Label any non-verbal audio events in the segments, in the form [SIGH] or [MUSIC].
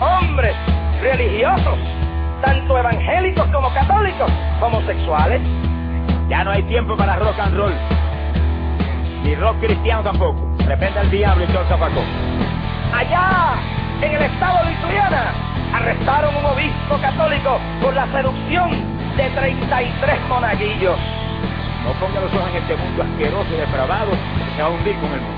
hombres religiosos, tanto evangélicos como católicos, homosexuales. Ya no hay tiempo para rock and roll. Ni rock cristiano tampoco. Repente al diablo y todo el zapacón. Allá, en el estado de Lituania, arrestaron un obispo católico por la seducción de 33 monaguillos. No ponga los ojos en este mundo asqueroso y depravado se va a hundir con el mundo.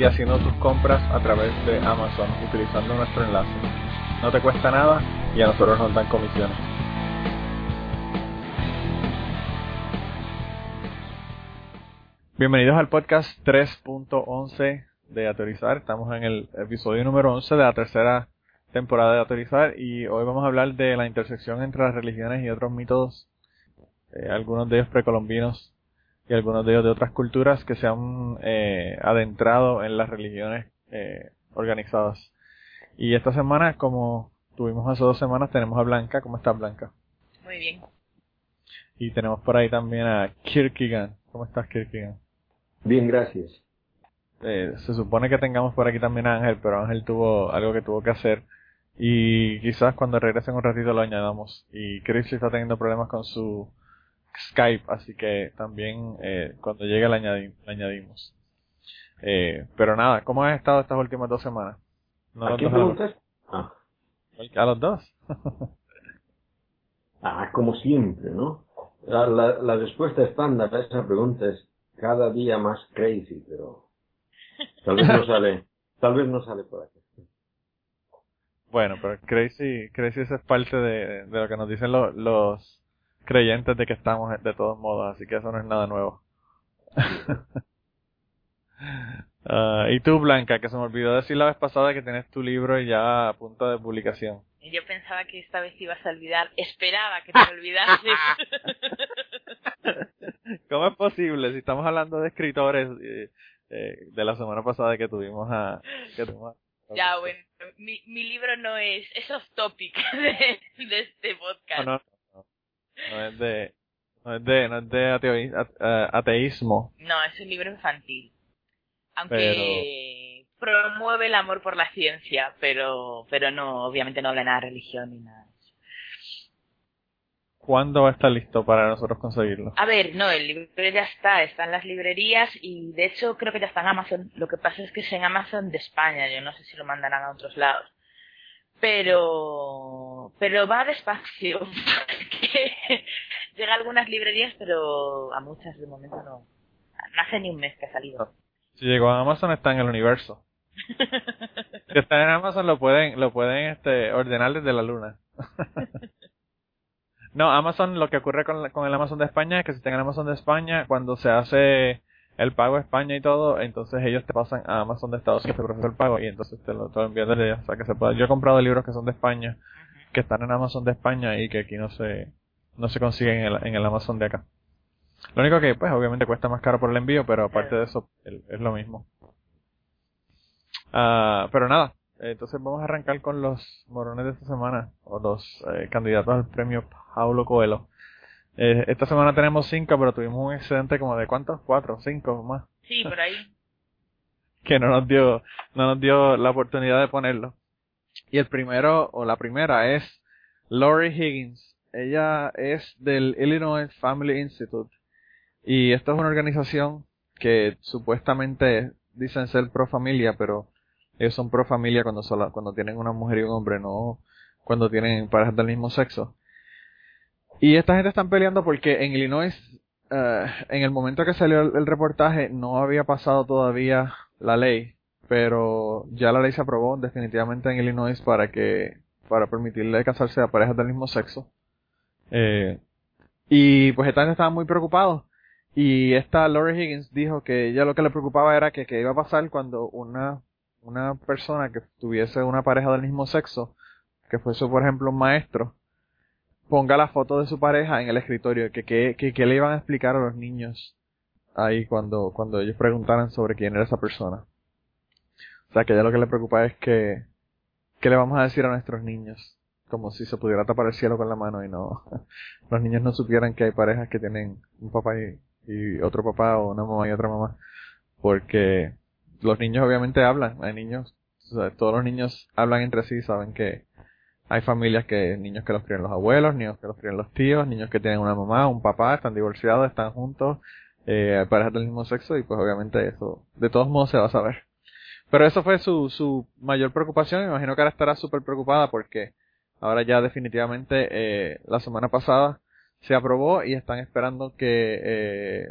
y haciendo tus compras a través de Amazon utilizando nuestro enlace. No te cuesta nada y a nosotros nos dan comisiones. Bienvenidos al podcast 3.11 de Ateorizar. Estamos en el episodio número 11 de la tercera temporada de Ateorizar y hoy vamos a hablar de la intersección entre las religiones y otros mitos, eh, algunos de ellos precolombinos y algunos de ellos de otras culturas que se han eh, adentrado en las religiones eh, organizadas. Y esta semana, como tuvimos hace dos semanas, tenemos a Blanca. ¿Cómo estás, Blanca? Muy bien. Y tenemos por ahí también a Kierkegaard. ¿Cómo estás, Kierkegaard? Bien, gracias. Eh, se supone que tengamos por aquí también a Ángel, pero Ángel tuvo algo que tuvo que hacer. Y quizás cuando regresen un ratito lo añadamos. Y Chris está teniendo problemas con su Skype, así que también eh, cuando llegue añadi- le añadimos. Eh, pero nada, ¿cómo has estado estas últimas dos semanas? No ¿A quién preguntas? Ah, ¿A los dos? [LAUGHS] ah, como siempre, ¿no? La, la, la respuesta estándar a esa pregunta es cada día más crazy, pero tal vez no sale, [LAUGHS] tal vez no sale por aquí. Bueno, pero Crazy, Crazy eso es parte de, de lo que nos dicen lo- los creyentes de que estamos de todos modos, así que eso no es nada nuevo. [LAUGHS] Ah, y tú, Blanca, que se me olvidó decir la vez pasada que tienes tu libro ya a punto de publicación. Yo pensaba que esta vez ibas a olvidar, esperaba que te olvidases. [LAUGHS] ¿Cómo es posible? Si estamos hablando de escritores eh, eh, de la semana pasada que tuvimos a... Que tuvimos a- ya, bueno, mi, mi libro no es, es off topic [LAUGHS] de, de este podcast. No, no, no, es de... No es de, no es de ateo- a- ateísmo. No, es un libro infantil. Aunque promueve el amor por la ciencia, pero, pero no, obviamente no habla nada de religión ni nada. de eso. ¿Cuándo va a estar listo para nosotros conseguirlo? A ver, no, el libro ya está, está en las librerías y de hecho creo que ya está en Amazon. Lo que pasa es que es en Amazon de España, yo no sé si lo mandarán a otros lados. Pero, pero va despacio, [LAUGHS] [LAUGHS] llega a algunas librerías, pero a muchas de momento no. No hace ni un mes que ha salido. Si llegó a Amazon está en el universo. Si está en Amazon lo pueden, lo pueden este, ordenar desde la luna. [LAUGHS] no, Amazon, lo que ocurre con, con el Amazon de España es que si está en Amazon de España, cuando se hace el pago a España y todo, entonces ellos te pasan a Amazon de Estados Unidos, te procesa el pago y entonces te lo, te lo envían desde allá. O que se puede. Yo he comprado libros que son de España, que están en Amazon de España y que aquí no se, no se consiguen en el, en el Amazon de acá. Lo único que, pues, obviamente cuesta más caro por el envío, pero aparte de eso, el- es lo mismo. Ah, pero nada, entonces vamos a arrancar con los morones de esta semana, o los eh, candidatos al premio Paulo Coelho. Eh, esta semana tenemos cinco, pero tuvimos un excedente como de cuántos, cuatro, cinco más, Sí, por ahí. [LAUGHS] que no nos dio, no nos dio la oportunidad de ponerlo. Y el primero, o la primera, es Lori Higgins. Ella es del Illinois Family Institute. Y esto es una organización que supuestamente dicen ser pro familia, pero ellos son pro familia cuando solo, cuando tienen una mujer y un hombre, no cuando tienen parejas del mismo sexo. Y esta gente están peleando porque en Illinois, eh, en el momento que salió el, reportaje, no había pasado todavía la ley, pero ya la ley se aprobó definitivamente en Illinois para que, para permitirle casarse a parejas del mismo sexo. Eh, y pues esta gente estaba muy preocupados. Y esta Lori Higgins dijo que ella lo que le preocupaba era que, que iba a pasar cuando una, una persona que tuviese una pareja del mismo sexo, que fuese por ejemplo un maestro, ponga la foto de su pareja en el escritorio, que, que, que, le iban a explicar a los niños ahí cuando, cuando ellos preguntaran sobre quién era esa persona. O sea que ella lo que le preocupa es que, ¿qué le vamos a decir a nuestros niños? Como si se pudiera tapar el cielo con la mano y no, [LAUGHS] los niños no supieran que hay parejas que tienen un papá y, otro papá o una mamá y otra mamá. Porque los niños obviamente hablan, hay niños, todos los niños hablan entre sí, saben que hay familias que, niños que los crían los abuelos, niños que los crían los tíos, niños que tienen una mamá, un papá, están divorciados, están juntos, eh, parejas del mismo sexo y pues obviamente eso, de todos modos se va a saber. Pero eso fue su, su mayor preocupación, me imagino que ahora estará súper preocupada porque ahora ya definitivamente eh, la semana pasada se aprobó y están esperando que eh,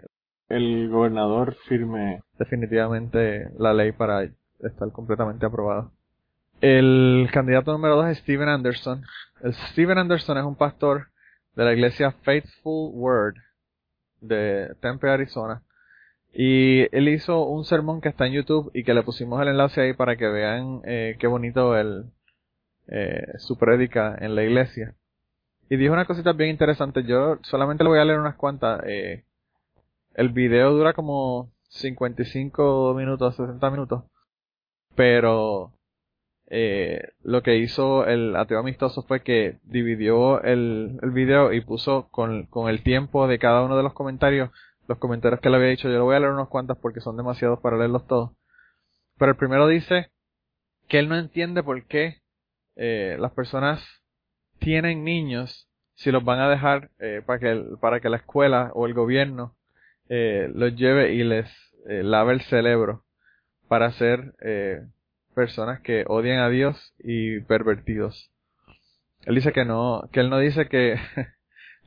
el gobernador firme definitivamente la ley para estar completamente aprobada. El candidato número dos es Steven Anderson. Steven Anderson es un pastor de la iglesia Faithful Word de Tempe, Arizona. Y él hizo un sermón que está en YouTube y que le pusimos el enlace ahí para que vean eh, qué bonito el, eh, su prédica en la iglesia. Y dijo una cosita bien interesante. Yo solamente le voy a leer unas cuantas. Eh, el video dura como 55 minutos, 60 minutos. Pero eh, lo que hizo el ateo amistoso fue que dividió el, video y puso con el tiempo de cada uno de los comentarios, los comentarios que le había dicho. Yo le voy a leer unos cuantos porque son demasiados para leerlos todos. Pero el primero dice que él no entiende por qué eh, las personas tienen niños si los van a dejar eh, para que para que la escuela o el gobierno eh, los lleve y les eh, lave el cerebro para ser eh, personas que odian a Dios y pervertidos. Él dice que no, que él no dice que [LAUGHS]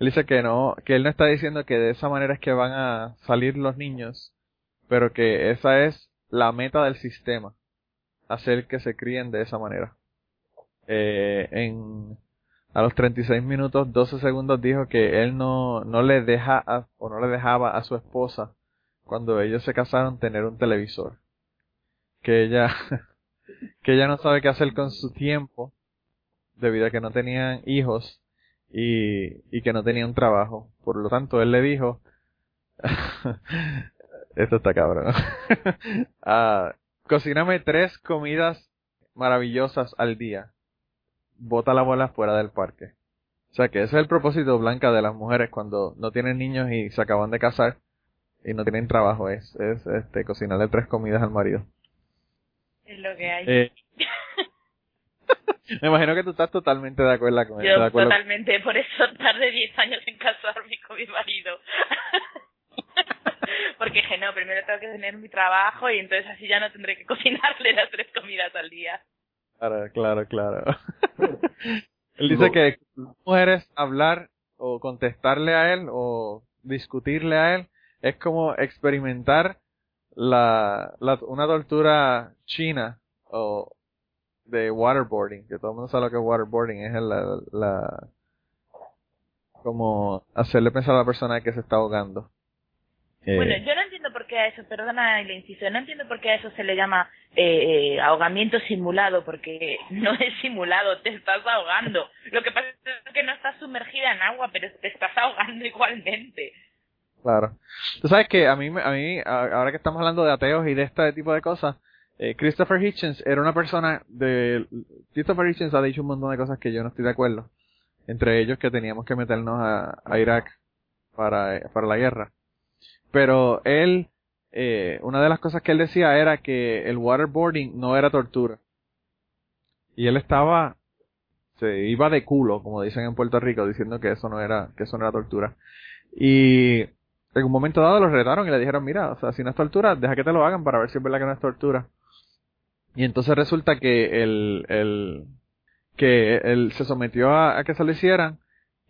él dice que no, que él no está diciendo que de esa manera es que van a salir los niños, pero que esa es la meta del sistema, hacer que se críen de esa manera. Eh, en a los 36 minutos 12 segundos dijo que él no, no le deja o no le dejaba a su esposa cuando ellos se casaron tener un televisor. Que ella, [LAUGHS] que ella no sabe qué hacer con su tiempo debido a que no tenían hijos y, y que no tenía un trabajo. Por lo tanto, él le dijo, [LAUGHS] esto está cabrón, [LAUGHS] ah, cocíname tres comidas maravillosas al día bota la bola fuera del parque. O sea que ese es el propósito blanca de las mujeres cuando no tienen niños y se acaban de casar y no tienen trabajo, es, es este, cocinarle tres comidas al marido. Es lo que hay. Eh, [LAUGHS] me imagino que tú estás totalmente de acuerdo con Yo totalmente, por eso tardé 10 años en casarme con mi marido. [LAUGHS] Porque dije, no, primero tengo que tener mi trabajo y entonces así ya no tendré que cocinarle las tres comidas al día. Claro, claro, claro. [LAUGHS] él dice que mujeres hablar o contestarle a él o discutirle a él es como experimentar la, la una tortura china o de waterboarding, que todo el mundo sabe lo que es waterboarding, es la, la como hacerle pensar a la persona que se está ahogando. Bueno, eh, yo no entiendo por qué a eso, perdona el inciso, no entiendo por qué a eso se le llama eh, ahogamiento simulado, porque no es simulado, te estás ahogando. Lo que pasa es que no estás sumergida en agua, pero te estás ahogando igualmente. Claro. Tú sabes que a mí, a mí ahora que estamos hablando de ateos y de este tipo de cosas, eh, Christopher Hitchens era una persona de... Christopher Hitchens ha dicho un montón de cosas que yo no estoy de acuerdo. Entre ellos que teníamos que meternos a, Irak para, para la guerra. Pero él, eh, una de las cosas que él decía era que el waterboarding no era tortura. Y él estaba, se iba de culo, como dicen en Puerto Rico, diciendo que eso no era, que eso no era tortura. Y en un momento dado lo retaron y le dijeron, mira, o sea, si no es tortura, deja que te lo hagan para ver si es verdad que no es tortura. Y entonces resulta que el, el que él se sometió a, que se lo hicieran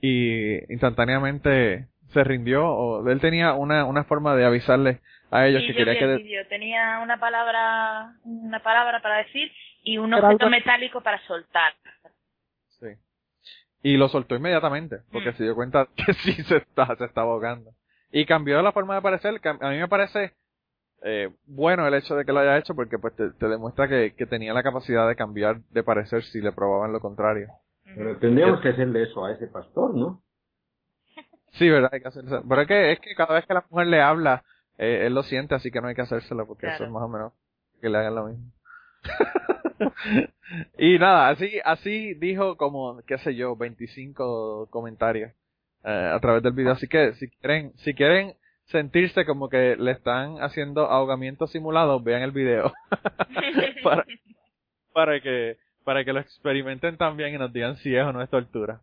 y instantáneamente se rindió o él tenía una, una forma de avisarle a ellos que quería que tenía una palabra una palabra para decir y un objeto metálico para soltar. Sí. Y lo soltó inmediatamente porque mm. se dio cuenta [LAUGHS] que sí se está se estaba ahogando. Y cambió la forma de aparecer a mí me parece eh, bueno el hecho de que lo haya hecho porque pues te, demuestra que, que, tenía la capacidad de cambiar de parecer si le probaban lo contrario. Pero tendríamos que hacerle eso a ese pastor, ¿no? Sí, verdad, hay que hacerlo. Pero es que, es que cada vez que la mujer le habla, eh, él lo siente, así que no hay que hacérselo porque eso es más o menos que le hagan lo mismo. [LAUGHS] y nada, así, así dijo como, qué sé yo, 25 comentarios eh, a través del video. Así que si quieren, si quieren sentirse como que le están haciendo ahogamiento simulado, vean el video. [LAUGHS] para, para que para que lo experimenten también y nos digan si es o no es tortura.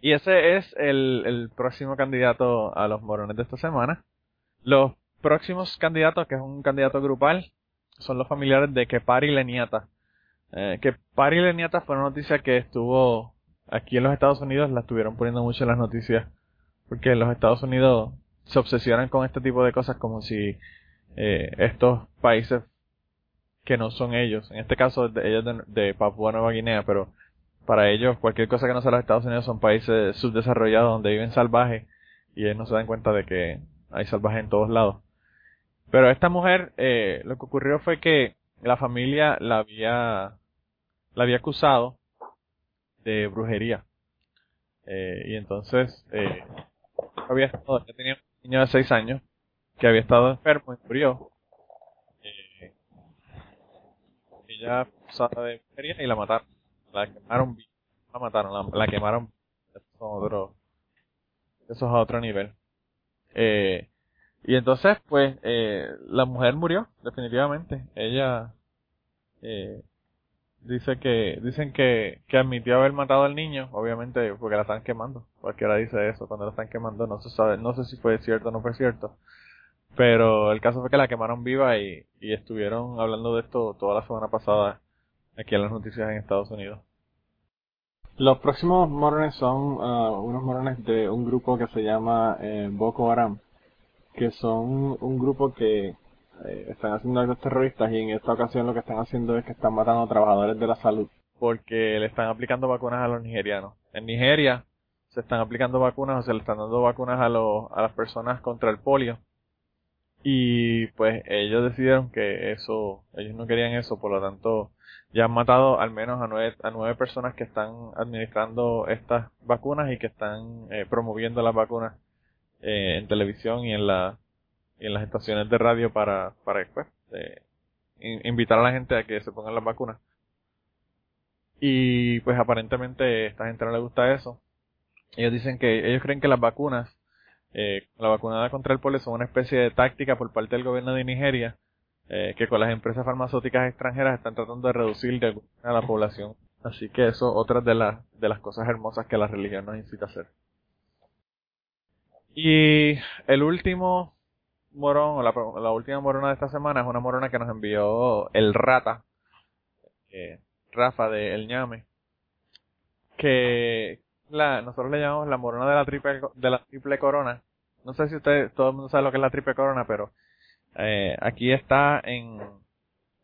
Y ese es el, el próximo candidato a los morones de esta semana. Los próximos candidatos, que es un candidato grupal, son los familiares de Kepari Leniata. Eh, Kepari Leniata fue una noticia que estuvo aquí en los Estados Unidos, la estuvieron poniendo mucho en las noticias, porque en los Estados Unidos se obsesionan con este tipo de cosas como si eh, estos países que no son ellos, en este caso ellos de, de, Papua Nueva Guinea, pero para ellos cualquier cosa que no sea los Estados Unidos son países subdesarrollados donde viven salvajes y ellos no se dan cuenta de que hay salvajes en todos lados. Pero esta mujer, eh, lo que ocurrió fue que la familia la había, la había acusado de brujería. Eh, y entonces, eh, había estado, ya tenía niño de 6 años que había estado enfermo y murió. Eh, ella usaba de brujería y la mataron. La quemaron La mataron, la, quemaron. Eso es otro, eso es a otro nivel. Eh, y entonces, pues, eh, la mujer murió, definitivamente. Ella, eh, dice que dicen que, que admitió haber matado al niño, obviamente porque la están quemando. Cualquiera dice eso, cuando la están quemando no se sabe, no sé si fue cierto o no fue cierto. Pero el caso fue que la quemaron viva y, y estuvieron hablando de esto toda la semana pasada aquí en las noticias en Estados Unidos. Los próximos morones son uh, unos morones de un grupo que se llama eh, Boko Haram, que son un grupo que eh, están haciendo actos terroristas y en esta ocasión lo que están haciendo es que están matando a trabajadores de la salud porque le están aplicando vacunas a los nigerianos. En Nigeria se están aplicando vacunas o se le están dando vacunas a, los, a las personas contra el polio y pues ellos decidieron que eso, ellos no querían eso, por lo tanto ya han matado al menos a nueve, a nueve personas que están administrando estas vacunas y que están eh, promoviendo las vacunas eh, en televisión y en la y en las estaciones de radio para, para después pues, invitar a la gente a que se pongan las vacunas. Y pues aparentemente a esta gente no le gusta eso. Ellos dicen que ellos creen que las vacunas, eh, la vacunada contra el polio son una especie de táctica por parte del gobierno de Nigeria, eh, que con las empresas farmacéuticas extranjeras están tratando de reducir de a la población. Así que eso otra de las de las cosas hermosas que la religión nos incita a hacer. Y el último morón, o la, última morona de esta semana es una morona que nos envió el Rata, eh, Rafa de El Ñame, que la, nosotros le llamamos la morona de la triple, de la triple corona. No sé si usted, todo el mundo sabe lo que es la triple corona, pero eh, aquí está en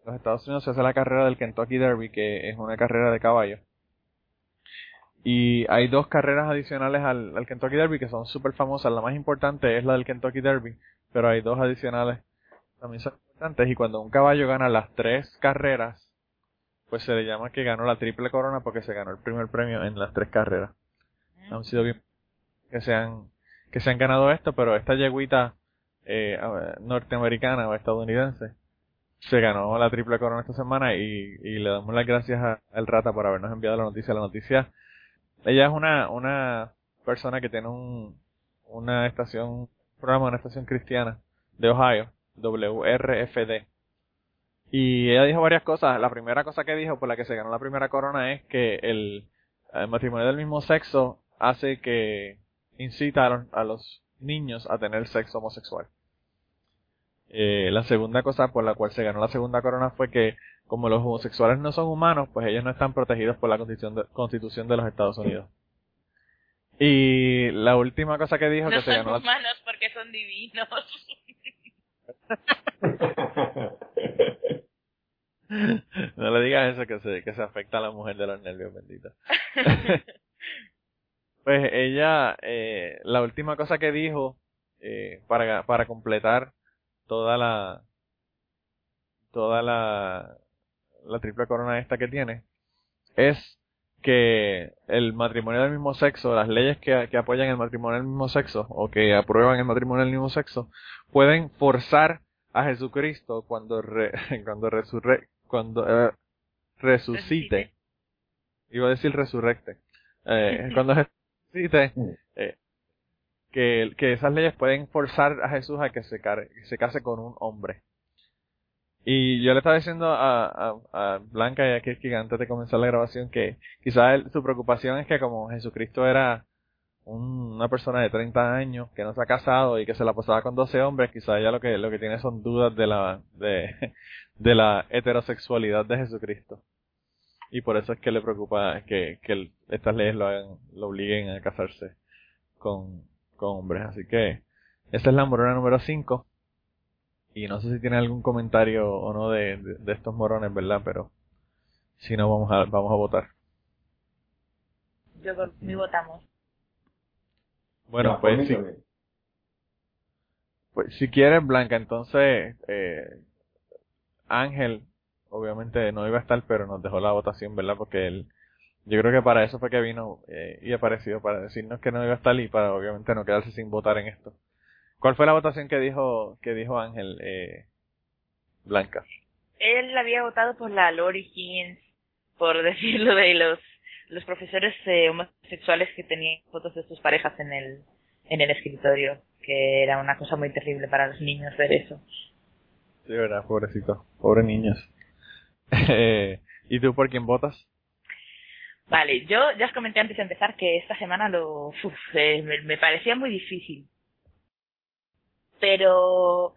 los Estados Unidos se hace la carrera del Kentucky Derby, que es una carrera de caballos. Y hay dos carreras adicionales al, al Kentucky Derby que son súper famosas. La más importante es la del Kentucky Derby, pero hay dos adicionales también son importantes. Y cuando un caballo gana las tres carreras, pues se le llama que ganó la triple corona porque se ganó el primer premio en las tres carreras. Han sido bien que se han, que se han ganado esto, pero esta yeguita eh, norteamericana o estadounidense se ganó la triple corona esta semana y, y le damos las gracias al Rata por habernos enviado la noticia. La noticia ella es una, una persona que tiene un, una estación, programa de una estación cristiana de Ohio, WRFD. Y ella dijo varias cosas. La primera cosa que dijo por la que se ganó la primera corona es que el, matrimonio del mismo sexo hace que incita a los, niños a tener sexo homosexual. Eh, la segunda cosa por la cual se ganó la segunda corona fue que como los homosexuales no son humanos, pues ellos no están protegidos por la constitución de, constitución de los Estados Unidos. Y la última cosa que dijo no que se son humanos porque son divinos. [LAUGHS] no le digas eso que se, que se afecta a la mujer de los nervios, bendita. [LAUGHS] pues ella, eh, la última cosa que dijo eh, para, para completar toda la toda la la triple corona esta que tiene es que el matrimonio del mismo sexo, las leyes que, que apoyan el matrimonio del mismo sexo o que aprueban el matrimonio del mismo sexo, pueden forzar a Jesucristo cuando re, [LAUGHS] cuando resurre, cuando eh, resucite. Iba a decir resurrecte. Eh, [LAUGHS] cuando resucite, eh, que, que esas leyes pueden forzar a Jesús a que se, que se case con un hombre. Y yo le estaba diciendo a, a, a Blanca y a Kirky antes de comenzar la grabación que quizás su preocupación es que como Jesucristo era una persona de 30 años que no se ha casado y que se la pasaba con 12 hombres, quizás ella lo que, lo que tiene son dudas de la, de, [LAUGHS] de la heterosexualidad de Jesucristo. Y por eso es que le preocupa que, que estas leyes lo hagan, lo obliguen a casarse con, con hombres. Así que, esa es la morona número 5. Y no sé si tiene algún comentario o no de, de, estos morones, ¿verdad? Pero si no, vamos a, vamos a votar. Yo por mí votamos. Bueno, pues si, pues si quieres, Blanca, entonces eh, Ángel, obviamente no iba a estar, pero nos dejó la votación, ¿verdad? Porque él, yo creo que para eso fue que vino eh, y apareció, para decirnos que no iba a estar y para obviamente no quedarse sin votar en esto. ¿Cuál fue la votación que dijo que dijo Ángel eh, Blanca? Él había votado por la Lori Higgins, por [LAUGHS] decirlo de los los profesores eh, homosexuales que tenían fotos de sus parejas en el en el escritorio, que era una cosa muy terrible para los niños ver eso. Sí, verdad, pobrecito, pobre niños. [LAUGHS] ¿Y tú por quién votas? Vale, yo ya os comenté antes de empezar que esta semana lo uf, eh, me, me parecía muy difícil pero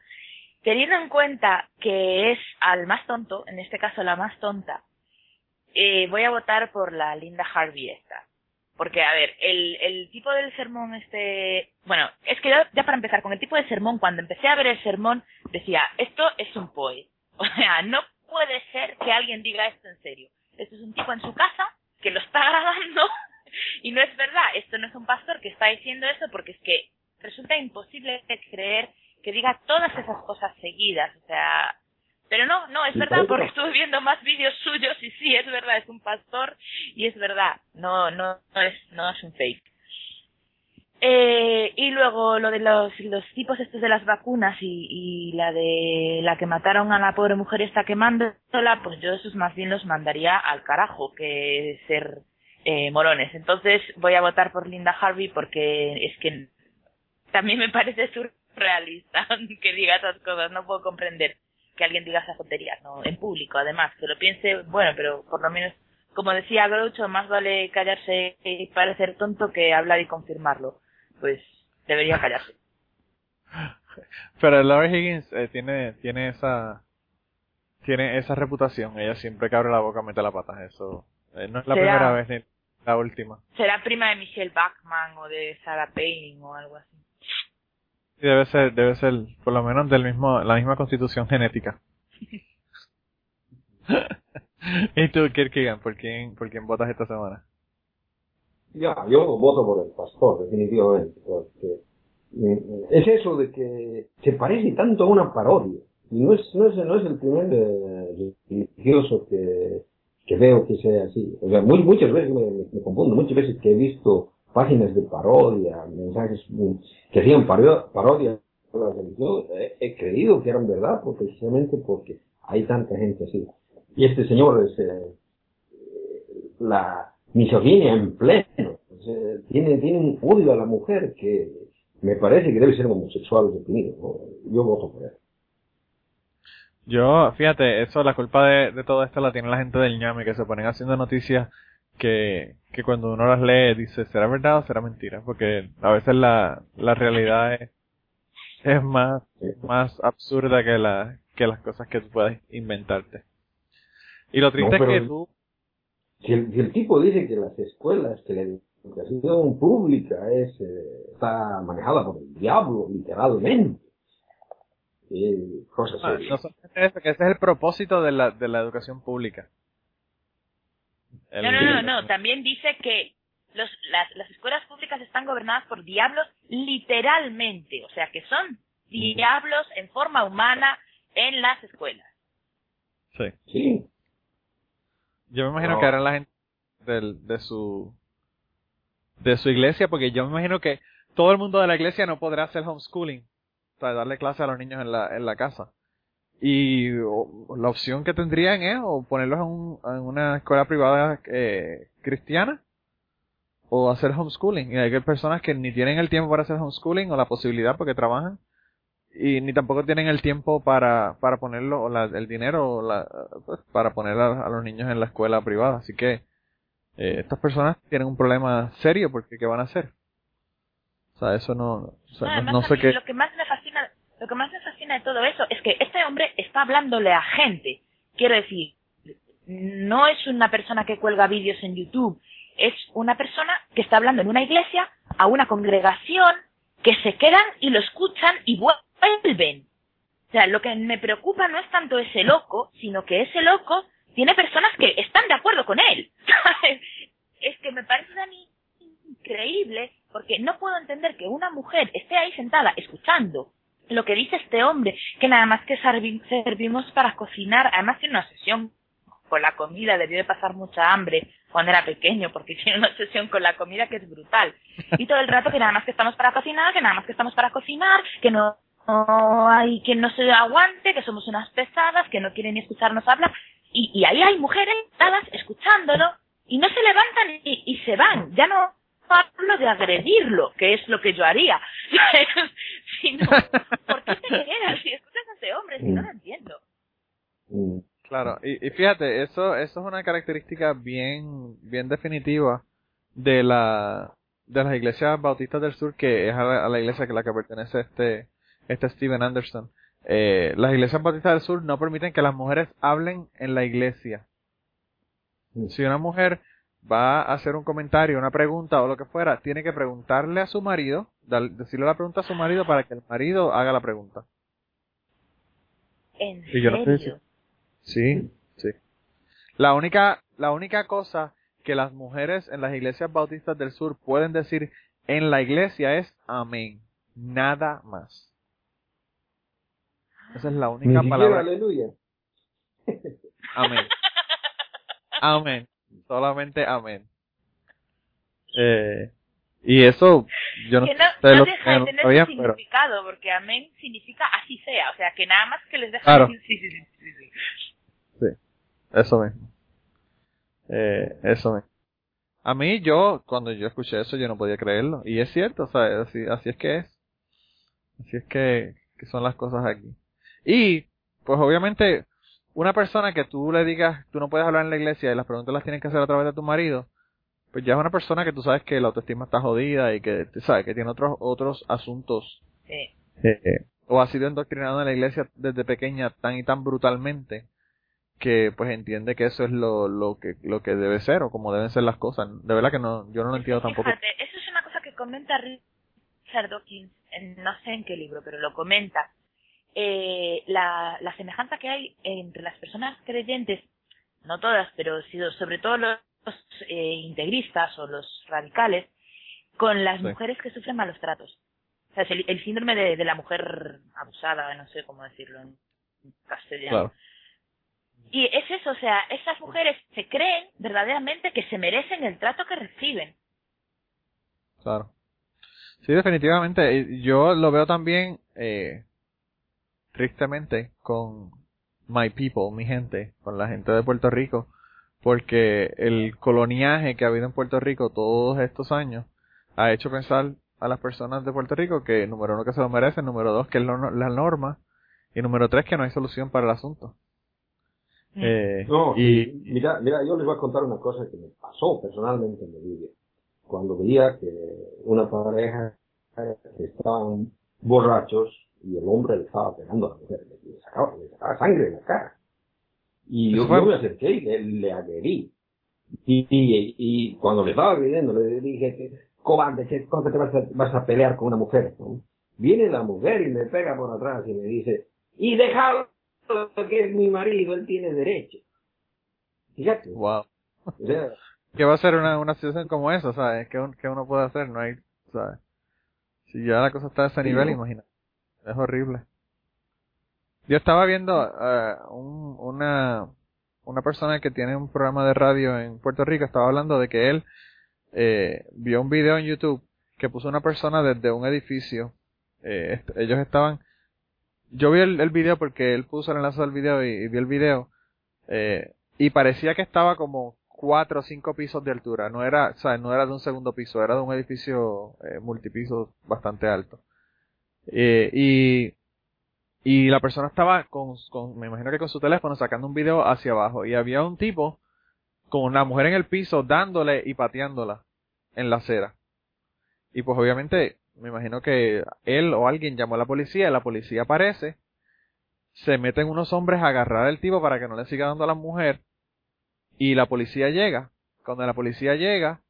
teniendo en cuenta que es al más tonto, en este caso la más tonta, eh, voy a votar por la Linda Harvey esta. Porque, a ver, el, el tipo del sermón este... Bueno, es que ya, para empezar, con el tipo de sermón, cuando empecé a ver el sermón, decía, esto es un poe. [LAUGHS] O sea, no puede ser que alguien diga esto en serio. Esto es un tipo en su casa que lo está [LAUGHS] grabando y no es verdad. Esto no es un pastor que está diciendo eso porque es que resulta imposible creer que diga todas esas cosas seguidas, o sea, pero no, no, es verdad, porque estuve viendo más vídeos suyos y sí, es verdad, es un pastor y es verdad, no, no, no es, no es un fake. Eh, y luego lo de los, los tipos estos de las vacunas y, y la de la que mataron a la pobre mujer esta quemándola, pues yo esos más bien los mandaría al carajo que ser eh, morones. Entonces voy a votar por Linda Harvey porque es que también me parece surrealista [LAUGHS] que diga esas cosas. No puedo comprender que alguien diga esas tonterías, ¿no? En público, además, que lo piense, bueno, pero por lo menos, como decía Groucho, más vale callarse y parecer tonto que hablar y confirmarlo. Pues debería callarse. [LAUGHS] Pero Laura Higgins eh, tiene, tiene esa, tiene esa reputación. Ella siempre que abre la boca mete la pata. Eso eh, no es la primera vez ni la última. Será prima de Michelle Bachman o de Sarah Palin o algo así. Debe ser, debe ser por lo menos del mismo, la misma constitución genética. [LAUGHS] ¿Y tú, Kirkigan, por quién, por quién votas esta semana? Ya, yo voto por el pastor, definitivamente, porque eh, es eso de que se parece tanto a una parodia. Y no es, no es, no es el primer eh, religioso que, que veo que sea así. O sea, muchas veces me, confundo, muchas veces que he visto páginas de parodia, mensajes que hacían parodia, yo he, creído que eran verdad, precisamente porque hay tanta gente así. Y este señor es eh, la misoginia en pleno. tiene, tiene un odio a la mujer que me parece que debe ser homosexual definido. Yo voto por él. Yo, fíjate, eso, la culpa de, de todo esto la tiene la gente del ñame, que se ponen haciendo noticias que, que cuando uno las lee dice, ¿será verdad o será mentira? Porque a veces la, la realidad es, es más, más absurda que la, que las cosas que tú puedes inventarte. Y lo triste es que tú... Si el, tipo dice que las escuelas, que la educación pública es, eh, está manejada por el diablo, literalmente, eh, cosas ah, eso, que ese es el propósito de la, de la educación pública. No, no, no, no, también dice que los, las, las escuelas públicas están gobernadas por diablos literalmente, o sea que son diablos en forma humana en las escuelas. Sí. sí. Yo me imagino que eran la gente del, de su de su iglesia, porque yo me imagino que todo el mundo de la iglesia no podrá hacer homeschooling, o sea, darle clase a los niños en la, en la casa. Y la opción que tendrían es o ponerlos en, un, en una escuela privada eh, cristiana o hacer homeschooling. Y hay personas que ni tienen el tiempo para hacer homeschooling o la posibilidad porque trabajan y ni tampoco tienen el tiempo para, para ponerlo, o la, el dinero la, pues, para poner a, los niños en la escuela privada. Así que eh, estas personas tienen un problema serio porque ¿qué van a hacer? O sea, eso no, no, sé qué. Lo que más me fascina, lo que más me fascina de todo eso es que este hombre está hablándole a gente. Quiero decir, no es una persona que cuelga vídeos en YouTube, es una persona que está hablando en una iglesia a una congregación que se quedan y lo escuchan y vuelven. O sea, lo que me preocupa no es tanto ese loco, sino que ese loco tiene personas que están de acuerdo con él. [LAUGHS] es que me parece increíble porque no puedo entender que una mujer esté ahí sentada escuchando lo que dice este hombre, que nada más que servimos para cocinar, además tiene una sesión con la comida, debió de pasar mucha hambre cuando era pequeño, porque [LAUGHS] tiene una sesión con la comida que es brutal. Y todo el rato que nada más que estamos para cocinar, que nada más que estamos para cocinar, que no hay quien no se aguante, que somos unas pesadas, que no quieren ni escucharnos hablar. Y, y ahí hay mujeres dadas escuchándolo y no se levantan y, y se van. Ya no hablo de agredirlo, que es lo que yo haría. [LAUGHS] Sino, ¿por qué te quedas si escuchas a ese hombre? Si no lo entiendo. Claro, y, y fíjate, eso, eso es una característica bien, bien definitiva de la, de las iglesias bautistas del sur, que es a la, a la iglesia que la que pertenece este, este Steven Anderson. Eh, las iglesias bautistas del sur no permiten que las mujeres hablen en la iglesia. Si una mujer va a hacer un comentario, una pregunta o lo que fuera, tiene que preguntarle a su marido, decirle la pregunta a su marido para que el marido haga la pregunta. ¿En serio? sí, sí. La única, la única cosa que las mujeres en las iglesias bautistas del sur pueden decir en la iglesia es amén. Nada más. Esa es la única palabra. aleluya. Amén. [LAUGHS] Amén. Solamente amén. Eh, y eso, yo no, que no, no deja de tener significado, porque amén significa así sea, o sea, que nada más que les deja claro. decir sí, sí, sí, sí, sí. Sí, eso mismo. Eh, eso mismo. A mí, yo, cuando yo escuché eso, yo no podía creerlo. Y es cierto, o sea, así, así es que es. Así es que, que son las cosas aquí. Y, pues obviamente, una persona que tú le digas, tú no puedes hablar en la iglesia y las preguntas las tienes que hacer a través de tu marido, pues ya es una persona que tú sabes que la autoestima está jodida y que, sabes, que tiene otros, otros asuntos. Sí. Eh, o ha sido indoctrinado en la iglesia desde pequeña tan y tan brutalmente que pues entiende que eso es lo, lo que lo que debe ser o como deben ser las cosas. De verdad que no, yo no lo entiendo tampoco. Fíjate, eso es una cosa que comenta Richard Dawkins, en, no sé en qué libro, pero lo comenta eh, la, la semejanza que hay entre las personas creyentes, no todas, pero sobre todo los eh, integristas o los radicales, con las mujeres que sufren malos tratos. O sea, es el, síndrome de, de, la mujer abusada, no sé cómo decirlo en castellano. Y es eso, o sea, esas mujeres se creen verdaderamente que se merecen el trato que reciben. Claro. Sí, definitivamente. Yo lo veo también, eh, tristemente con my people, mi gente, con la gente de Puerto Rico, porque el coloniaje que ha habido en Puerto Rico todos estos años ha hecho pensar a las personas de Puerto Rico que número uno que se lo merecen, número dos que es la norma y número tres que no hay solución para el asunto. Mm. Eh, no, y mira, mira, yo les voy a contar una cosa que me pasó personalmente en mi vida. Cuando veía que una pareja estaban borrachos y el hombre le estaba pegando a la mujer, le sacaba, le sacaba sangre en la cara. Y yo, me acerqué y le, agredí. Y, y, cuando le estaba agrediendo, le dije, cobarde, ¿qué cosa te vas a, vas a pelear con una mujer? Viene la mujer y me pega por atrás y me dice, y déjalo que es mi marido, él tiene derecho. Fíjate. Wow. ¿Qué va a ser una, una situación como esa, sabes? ¿Qué, ¿Qué, uno puede hacer? No hay, ¿sabes? Si ya la cosa está a ese nivel, imagina. Es horrible. Yo estaba viendo uh, un, una, una persona que tiene un programa de radio en Puerto Rico, estaba hablando de que él eh, vio un video en YouTube que puso una persona desde un edificio. Eh, ellos estaban yo vi el, video porque él puso el enlace del video y, vi el video eh, y parecía que estaba como cuatro o cinco pisos de altura no era o sea, no era de un segundo piso era de un edificio eh, multipiso bastante alto eh, y y la persona estaba con, con me imagino que con su teléfono sacando un video hacia abajo. Y había un tipo con una mujer en el piso dándole y pateándola en la acera. Y pues obviamente me imagino que él o alguien llamó a la policía, la policía aparece, se meten unos hombres a agarrar al tipo para que no le siga dando a la mujer, y la policía llega. Cuando la policía llega,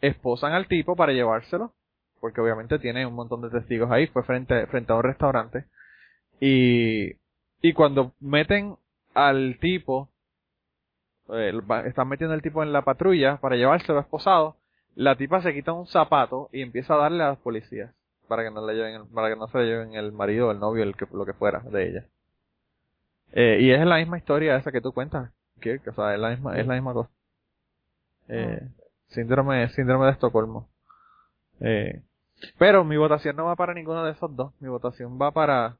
esposan al tipo para llevárselo, porque obviamente tiene un montón de testigos ahí, fue frente, frente a un restaurante, y, y cuando meten al tipo, eh, están metiendo al tipo en la patrulla para llevárselo esposado, la tipa se quita un zapato y empieza a darle a los policías para que no le lleven, para que no se le lleven el marido, el novio, el que, lo que fuera de ella. Eh, y es la misma historia esa que tú cuentas, que, o sea, es la misma, es la misma cosa. Eh, síndrome, síndrome de Estocolmo. Eh, pero mi votación no va para ninguno de esos dos. Mi votación va para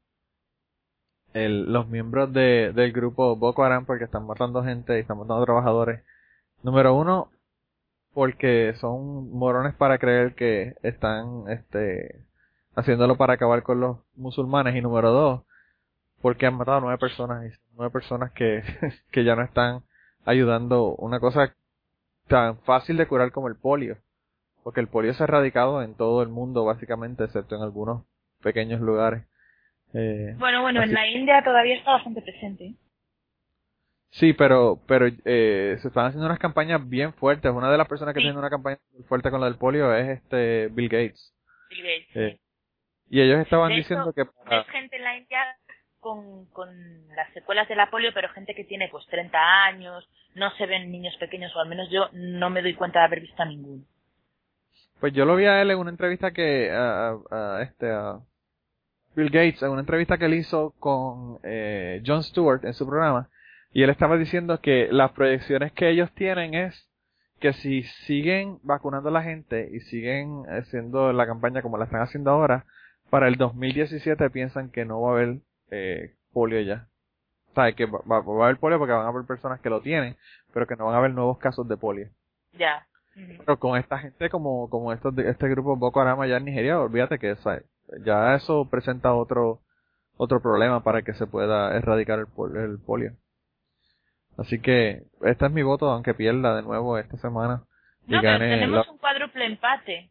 los miembros de, del grupo Boko Haram porque están matando gente y están matando trabajadores. Número uno, porque son morones para creer que están este haciéndolo para acabar con los musulmanes y número dos porque han matado a nueve personas y nueve personas que, [LAUGHS] que ya no están ayudando una cosa tan fácil de curar como el polio porque el polio se ha erradicado en todo el mundo básicamente excepto en algunos pequeños lugares eh, bueno bueno en la India todavía está bastante presente Sí, pero pero eh, se están haciendo unas campañas bien fuertes. Una de las personas que tiene una campaña fuerte con la del polio es este Bill Gates. Bill Gates. Eh, y ellos estaban diciendo que para... gente en la India con, con las secuelas de la polio, pero gente que tiene pues 30 años, no se ven niños pequeños, o al menos yo no me doy cuenta de haber visto a ninguno. Pues yo lo vi a él en una entrevista que a, a, este a Bill Gates en una entrevista que él hizo con eh, Jon Stewart en su programa y él estaba diciendo que las proyecciones que ellos tienen es que si siguen vacunando a la gente y siguen haciendo la campaña como la están haciendo ahora, para el 2017 piensan que no va a haber eh, polio ya. O sea, que va, va, a haber polio porque van a haber personas que lo tienen, pero que no van a haber nuevos casos de polio. Ya. Pero con esta gente como, como estos, este grupo Boko Haram allá en Nigeria, olvídate que ya eso presenta otro, otro problema para que se pueda erradicar el, el polio. Así que este es mi voto, aunque pierda de nuevo esta semana. Y no, gane tenemos un cuádruple empate.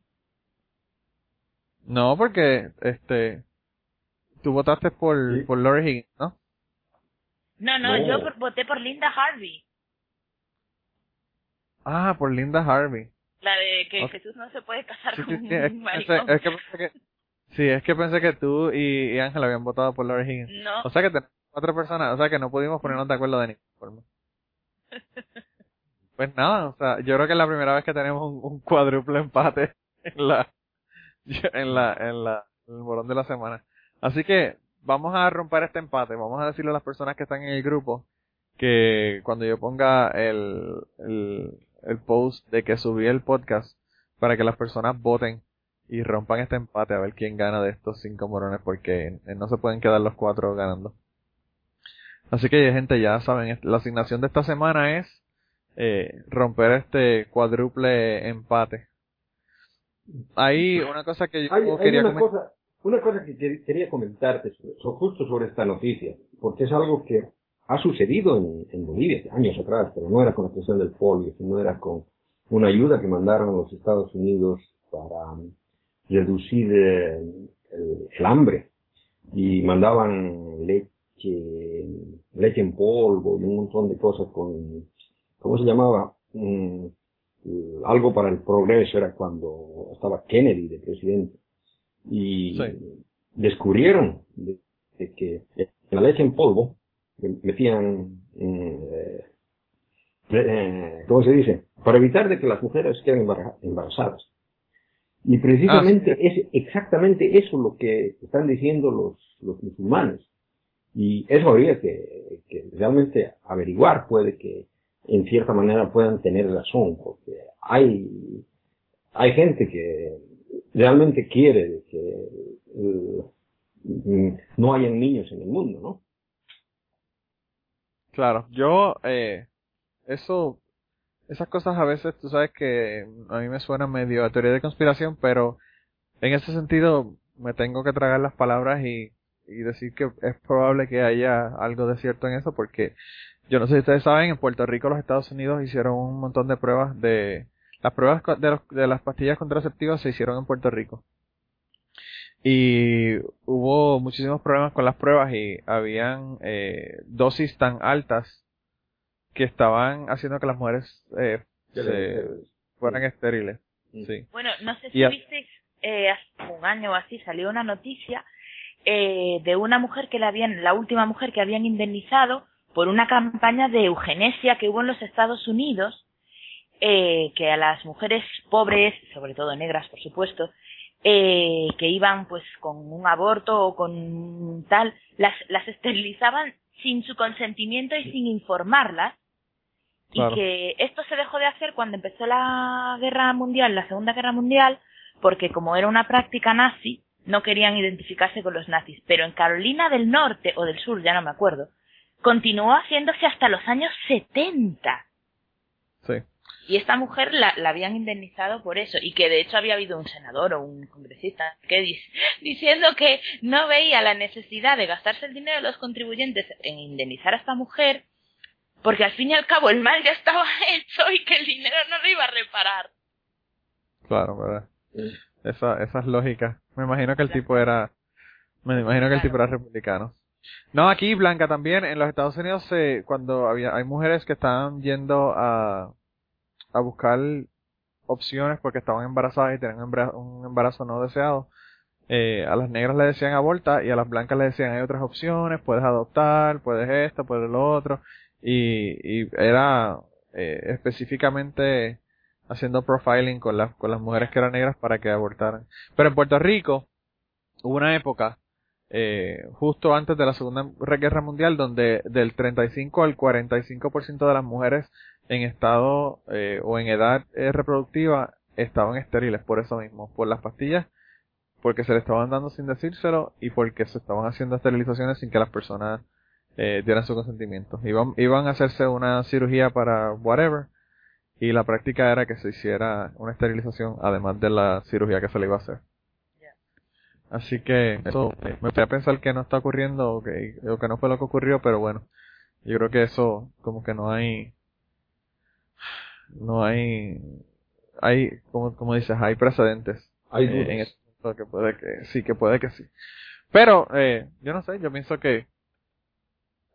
No, porque este tú votaste por, por Lori Higgins, ¿no? No, no, yo voté por Linda Harvey. Ah, por Linda Harvey. La de que Jesús no se puede casar con un es, es, que pensé que, sí, es que pensé que tú y, Ángela habían votado por Lori Higgins. No. O sea que tenemos cuatro personas, o sea que no pudimos ponernos de acuerdo de ninguna forma. [LAUGHS] Pues nada, o sea, yo creo que es la primera vez que tenemos un, cuádruple empate en la, en la, en la, en el morón de la semana. Así que vamos a romper este empate, vamos a decirle a las personas que están en el grupo que cuando yo ponga el, el, el post de que subí el podcast para que las personas voten y rompan este empate a ver quién gana de estos cinco morones porque no se pueden quedar los cuatro ganando. Así que gente ya saben, la asignación de esta semana es eh, romper este cuádruple empate. Hay una cosa que yo quería una cosa, una cosa que quería comentarte justo sobre esta noticia, porque es algo que ha sucedido en, Bolivia años atrás, pero no era con la cuestión del polio, sino era con una ayuda que mandaron los Estados Unidos para reducir eh, el, hambre y mandaban leche leche en polvo y un montón de cosas con, ¿cómo se llamaba? Mm, algo para el progreso era cuando estaba Kennedy de presidente. Y descubrieron de, que la leche en polvo metían, eh, eh, ¿cómo se dice? Para evitar de que las mujeres queden embarazadas. Y precisamente ah, es exactamente eso lo que están diciendo los, los musulmanes. Y eso habría que, que realmente averiguar, puede que en cierta manera puedan tener razón, porque hay, hay gente que realmente quiere que eh, no hayan niños en el mundo, ¿no? Claro, yo, eh, eso, esas cosas a veces, tú sabes que a mí me suena medio a teoría de conspiración, pero en ese sentido me tengo que tragar las palabras y, y decir que es probable que haya algo de cierto en eso, porque yo no sé si ustedes saben, en Puerto Rico los Estados Unidos hicieron un montón de pruebas de... Las pruebas de, de las pastillas contraceptivas se hicieron en Puerto Rico. Y hubo muchísimos problemas con las pruebas y habían eh, dosis tan altas que estaban haciendo que las mujeres eh, fueran estériles. Mm. Sí. Bueno, no sé si visteis, eh, hace un año o así salió una noticia eh, de una mujer que la habían, la última mujer que habían indemnizado por una campaña de eugenesia que hubo en los Estados Unidos, eh, que a las mujeres pobres, sobre todo negras por supuesto, eh, que iban pues con un aborto o con tal, las, las esterilizaban sin su consentimiento y sin informarlas. Y que esto se dejó de hacer cuando empezó la guerra mundial, la segunda guerra mundial, porque como era una práctica nazi, no querían identificarse con los nazis. Pero en Carolina del Norte o del Sur, ya no me acuerdo, continuó haciéndose hasta los años 70. Y esta mujer la, la, habían indemnizado por eso, y que de hecho había habido un senador o un congresista que dice, [LAUGHS] diciendo que no veía la necesidad de gastarse el dinero de los contribuyentes en indemnizar a esta mujer, porque al fin y al cabo el mal ya estaba [LAUGHS] hecho y que el dinero no lo iba a reparar. Claro, verdad. Esa, esa es lógica. Me imagino que el tipo era, me imagino que el tipo era republicano. No, aquí Blanca también, en los Estados Unidos se, cuando había, hay mujeres que estaban yendo a, a buscar opciones porque estaban embarazadas y tenían un embarazo no deseado, eh, a las negras le decían aborta y a las blancas le decían hay otras opciones, puedes adoptar, puedes esto, puedes lo otro, y, y era eh, específicamente haciendo profiling con las, con las mujeres que eran negras para que abortaran. Pero en Puerto Rico hubo una época eh, justo antes de la Segunda Guerra Mundial, donde del 35 al 45% de las mujeres en estado eh, o en edad eh, reproductiva estaban estériles por eso mismo, por las pastillas, porque se le estaban dando sin decírselo y porque se estaban haciendo esterilizaciones sin que las personas eh, dieran su consentimiento. Iban, iban a hacerse una cirugía para whatever y la práctica era que se hiciera una esterilización además de la cirugía que se le iba a hacer. Así que eso me voy a pensar que no está ocurriendo o que, o que no fue lo que ocurrió, pero bueno, yo creo que eso como que no hay, no hay, hay, como, como dices, hay precedentes. Hay eh, en esto que puede que sí, que puede que sí. Pero, eh, yo no sé, yo pienso que,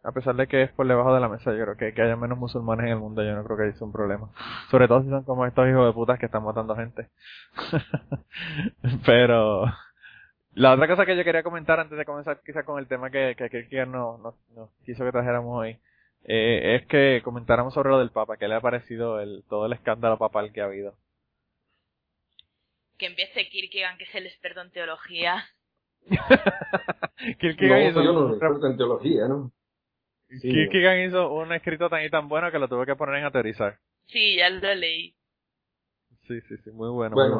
a pesar de que es por debajo de la mesa, yo creo que que haya menos musulmanes en el mundo, yo no creo que haya un problema. Sobre todo si son como estos hijos de putas que están matando gente. [LAUGHS] Pero, la otra cosa que yo quería comentar antes de comenzar quizá con el tema que, que Kirkier nos no, quiso que trajéramos hoy, eh, es que comentáramos sobre lo del Papa, que le ha parecido el, todo el escándalo papal que ha habido. Que empiece Kierkegaard, que es el experto en teología. [LAUGHS] Kierkegaard hizo yo no experto en teología, ¿no? Kierkegaard hizo un escrito tan y tan bueno que lo tuve que poner en aterrizar. Sí, ya lo leí. Sí, sí, sí, muy bueno. Bueno,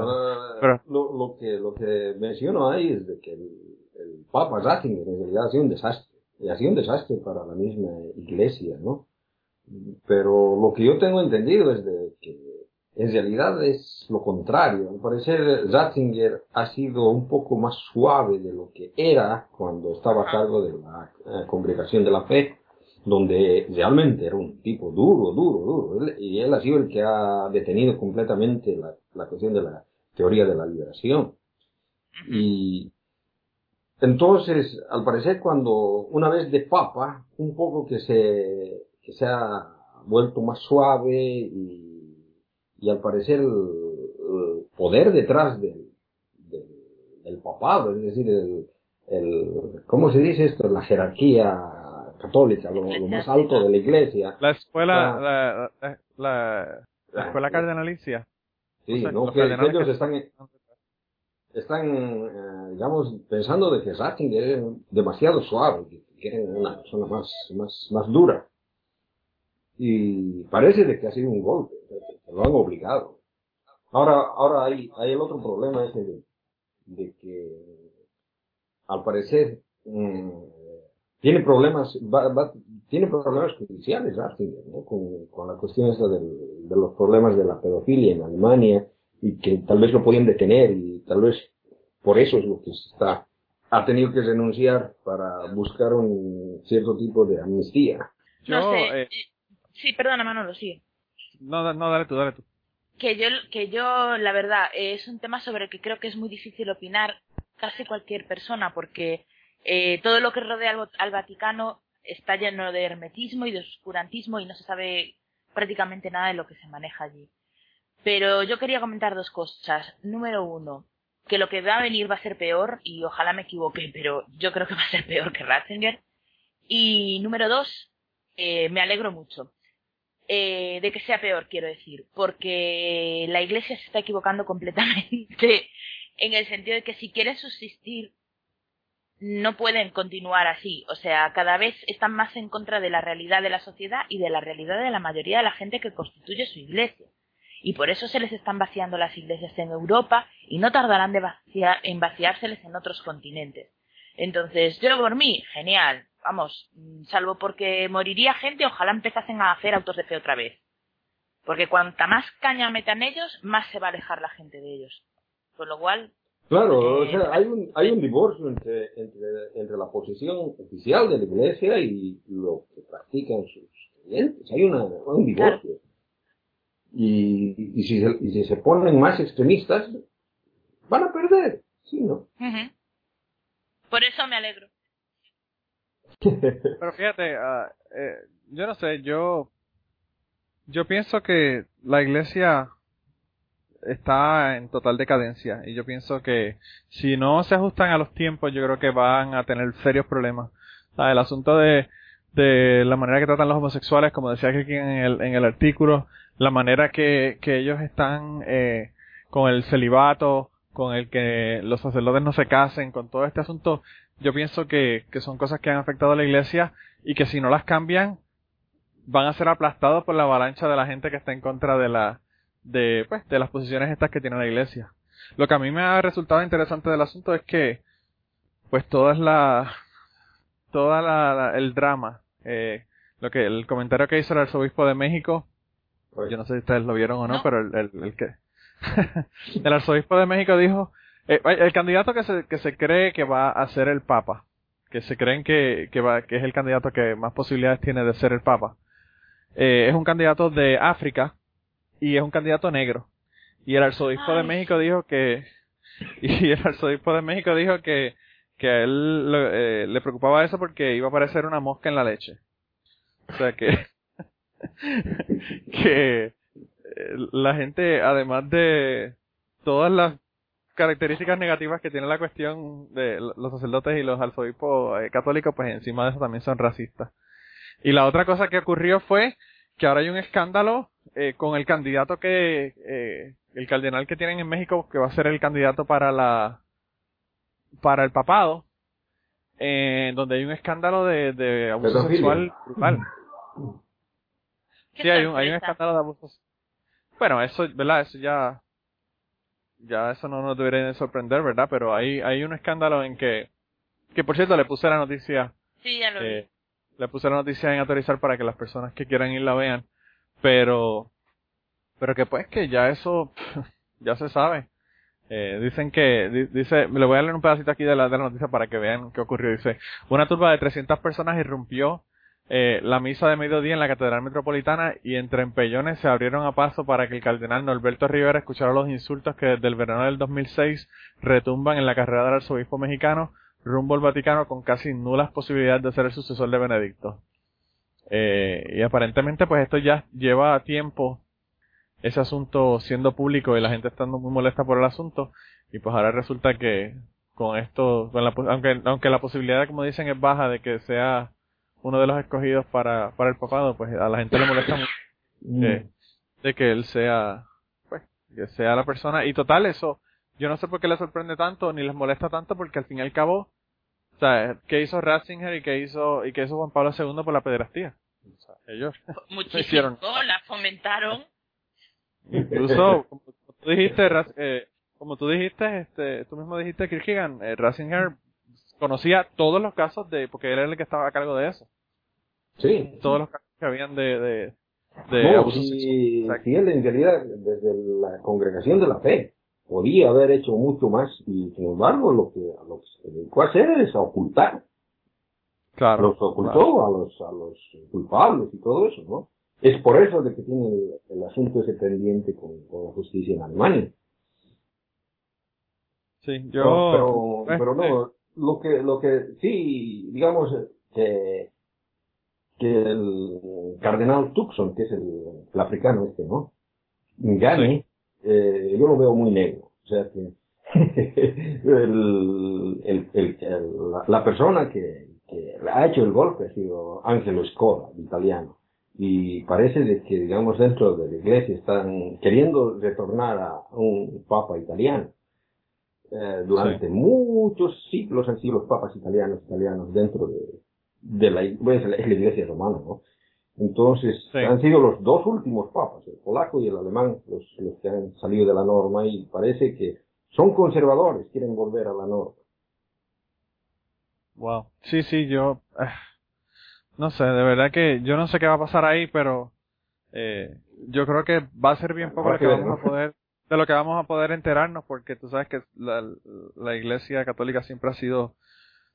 eh, lo, lo, que, lo que menciono ahí es de que el, el Papa Ratzinger en realidad ha sido un desastre. Y ha sido un desastre para la misma iglesia, ¿no? Pero lo que yo tengo entendido es de que en realidad es lo contrario. Al parecer Ratzinger ha sido un poco más suave de lo que era cuando estaba a cargo de la eh, congregación de la fe donde realmente era un tipo duro, duro, duro. y él ha sido el que ha detenido completamente la, la cuestión de la teoría de la liberación. Y entonces, al parecer, cuando una vez de papa, un poco que se, que se ha vuelto más suave y, y al parecer el, poder detrás del, del, papado, es decir, el, el, ¿cómo se dice esto? La jerarquía católica, lo, más alto de la iglesia. La escuela, la, la, la, escuela cardenalicia. Sí, no, que, ellos están, están, eh, digamos, pensando de que Ratzinger es demasiado suave, que quieren una persona más, más, más dura. Y parece de que ha sido un golpe, lo han obligado. Ahora, ahora hay, hay el otro problema ese de, que, al parecer, mm, tiene problemas, tiene problemas judiciales Ratzinger, ¿no? Con, con la cuestión esa del, de los problemas de la pedofilia en Alemania y que tal vez lo podían detener y tal vez por eso es lo que está, ha tenido que renunciar para buscar un cierto tipo de amnistía. No sé, eh, sí, perdona Manolo, sí. No, no, dale tú, dale tú. Que yo, que yo, la verdad, es un tema sobre el que creo que es muy difícil opinar casi cualquier persona, porque eh, todo lo que rodea al, al Vaticano está lleno de hermetismo y de oscurantismo y no se sabe prácticamente nada de lo que se maneja allí. Pero yo quería comentar dos cosas. Número uno, que lo que va a venir va a ser peor, y ojalá me equivoque, pero yo creo que va a ser peor que Ratzinger. Y número dos, eh, me alegro mucho. Eh, de que sea peor, quiero decir, porque la Iglesia se está equivocando [LAUGHS] completamente en el sentido de que si quiere subsistir, no pueden continuar así. O sea, cada vez están más en contra de la realidad de la sociedad y de la realidad de la mayoría de la gente que constituye su Iglesia y por eso se les están vaciando las iglesias en Europa y no tardarán de en vaciárseles en otros continentes. Entonces, yo por mí, genial, vamos, salvo porque moriría gente, ojalá empezasen a hacer autos de fe otra vez. Porque cuanta más caña metan ellos, más se va a alejar la gente de ellos. Con lo cual... Claro, o sea, hay un, hay un divorcio entre, entre, la posición oficial de la iglesia y lo que practican sus clientes. Hay una, un divorcio. Y, y, si se, y si se ponen más extremistas, van a perder, ¿sí no? Por eso me alegro. Pero fíjate, uh, eh, yo no sé, yo yo pienso que la iglesia está en total decadencia y yo pienso que si no se ajustan a los tiempos yo creo que van a tener serios problemas. el asunto de, de la manera que tratan los homosexuales, como decía aquí en el, en el artículo, la manera que, que ellos están eh, con el celibato, con el que los sacerdotes no se casen, con todo este asunto, yo pienso que, que son cosas que han afectado a la iglesia y que si no las cambian, van a ser aplastados por la avalancha de la gente que está en contra de la, de, pues, de las posiciones estas que tiene la iglesia. Lo que a mí me ha resultado interesante del asunto es que, pues toda es la, toda la, el drama, eh, lo que, el comentario que hizo el arzobispo de México, pues yo no sé si ustedes lo vieron o no, pero el, el, que [LAUGHS] el arzobispo de México dijo eh, el candidato que se, que se cree que va a ser el papa, que se creen que, que, va, que es el candidato que más posibilidades tiene de ser el papa, eh, es un candidato de África y es un candidato negro. Y el arzobispo de México dijo que [LAUGHS] y el arzobispo de México dijo que que a él eh, le preocupaba eso porque iba a aparecer una mosca en la leche. O sea que [LAUGHS] que eh, la gente, además de todas las características negativas que tiene la cuestión de los sacerdotes y los arzobispos eh, católicos, pues encima de eso también son racistas. Y la otra cosa que ocurrió fue que ahora hay un escándalo eh, con el candidato que, eh, el cardenal que tienen en México, que va a ser el candidato para la, para el papado, eh, donde hay un escándalo de, de abuso sexual brutal. Sí, hay un, hay un escándalo de abusos. Bueno, eso, ¿verdad? Eso ya, ya eso no nos debería sorprender, ¿verdad? Pero hay, hay un escándalo en que, que por cierto le puse la noticia. Sí, ya lo eh, Le puse la noticia en autorizar para que las personas que quieran ir la vean. Pero, pero que pues que ya eso, [LAUGHS] ya se sabe. Eh, dicen que, dice, le voy a leer un pedacito aquí de la, de la noticia para que vean qué ocurrió. Dice, una turba de 300 personas irrumpió eh, la misa de mediodía en la Catedral Metropolitana y entre empellones se abrieron a paso para que el cardenal Norberto Rivera escuchara los insultos que desde el verano del 2006 retumban en la carrera del arzobispo mexicano rumbo al Vaticano con casi nulas posibilidades de ser el sucesor de Benedicto. Eh, y aparentemente pues esto ya lleva tiempo ese asunto siendo público y la gente estando muy molesta por el asunto y pues ahora resulta que con esto, aunque, aunque la posibilidad como dicen es baja de que sea uno de los escogidos para, para el papado, pues a la gente le molesta mucho mm. de que él sea, pues, que sea la persona y total eso, yo no sé por qué le sorprende tanto ni les molesta tanto porque al fin y al cabo o sea, ¿qué hizo Ratzinger y qué hizo, y qué hizo Juan Pablo II por la pederastía? O sea, ellos Muchísimo, hicieron. la fomentaron. Incluso, [LAUGHS] como tú dijiste, eh, como tú dijiste, este, tú mismo dijiste, Kierkegaard, eh, Ratzinger conocía todos los casos de, porque él era el que estaba a cargo de eso. Sí. Todos los casos que habían de, de, de abuso sí, sí, él en realidad, desde la congregación de la fe, podía haber hecho mucho más y sin embargo lo que, lo que se dedicó a hacer es a ocultar. Claro. Los ocultó a los, a los culpables y todo eso, ¿no? Es por eso de que tiene el, asunto ese pendiente con, la justicia en Alemania. Sí, yo... pero, pero no, lo que, lo que, sí, digamos que, que el cardenal Tucson, que es el, africano este, ¿no? Gane, eh, yo lo veo muy negro. O sea que [LAUGHS] el, el, el, la, persona que, que, ha hecho el golpe ha sido Angelo Scola, italiano. Y parece de que, digamos, dentro de la iglesia están queriendo retornar a un papa italiano. Eh, durante muchos siglos han sido los papas italianos, italianos dentro de, de la, bueno, la iglesia romana, ¿no? Entonces, han sido los dos últimos papas, el polaco y el alemán, los, los, que han salido de la norma y parece que son conservadores, quieren volver a la norma. Wow. Sí, sí, yo, eh, no sé, de verdad que yo no sé qué va a pasar ahí, pero eh, yo creo que va a ser bien poco lo que vamos a poder, de lo que vamos a poder enterarnos, porque tú sabes que la, la iglesia católica siempre ha sido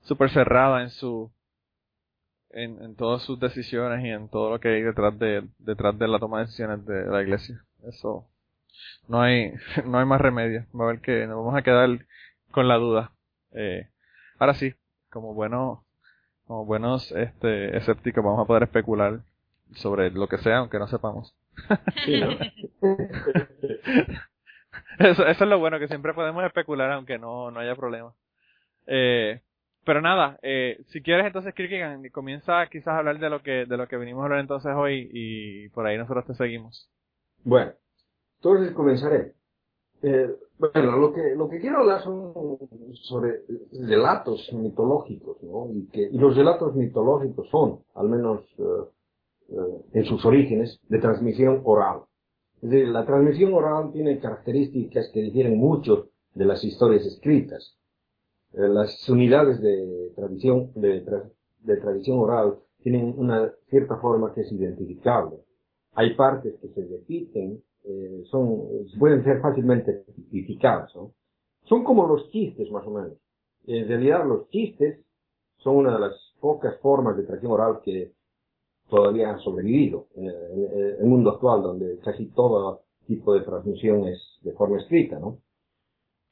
súper cerrada en su en, en todas sus decisiones y en todo lo que hay detrás de, detrás de la toma de decisiones de la iglesia. Eso, no hay, [LAUGHS] no hay más remedio. Va a ver que nos vamos a quedar con la duda. Eh, ahora sí, como buenos, como buenos, este, escépticos vamos a poder especular sobre lo que sea, aunque no sepamos. [LAUGHS] eso, eso es lo bueno, que siempre podemos especular aunque no, no haya problema. Eh, pero nada, eh, si quieres entonces Kirkigan, comienza quizás a hablar de lo que de lo que venimos a hablar entonces hoy y por ahí nosotros te seguimos. Bueno, entonces comenzaré. Eh, bueno, lo que lo que quiero hablar son sobre relatos mitológicos, ¿no? Y que y los relatos mitológicos son, al menos eh, en sus orígenes, de transmisión oral. Es decir, la transmisión oral tiene características que difieren mucho de las historias escritas. Eh, las unidades de tradición, de, de tradición oral tienen una cierta forma que es identificable. Hay partes que se repiten, eh, son, pueden ser fácilmente identificadas, ¿no? Son como los chistes, más o menos. En realidad, los chistes son una de las pocas formas de tradición oral que todavía han sobrevivido en el mundo actual, donde casi todo tipo de transmisión es de forma escrita, ¿no?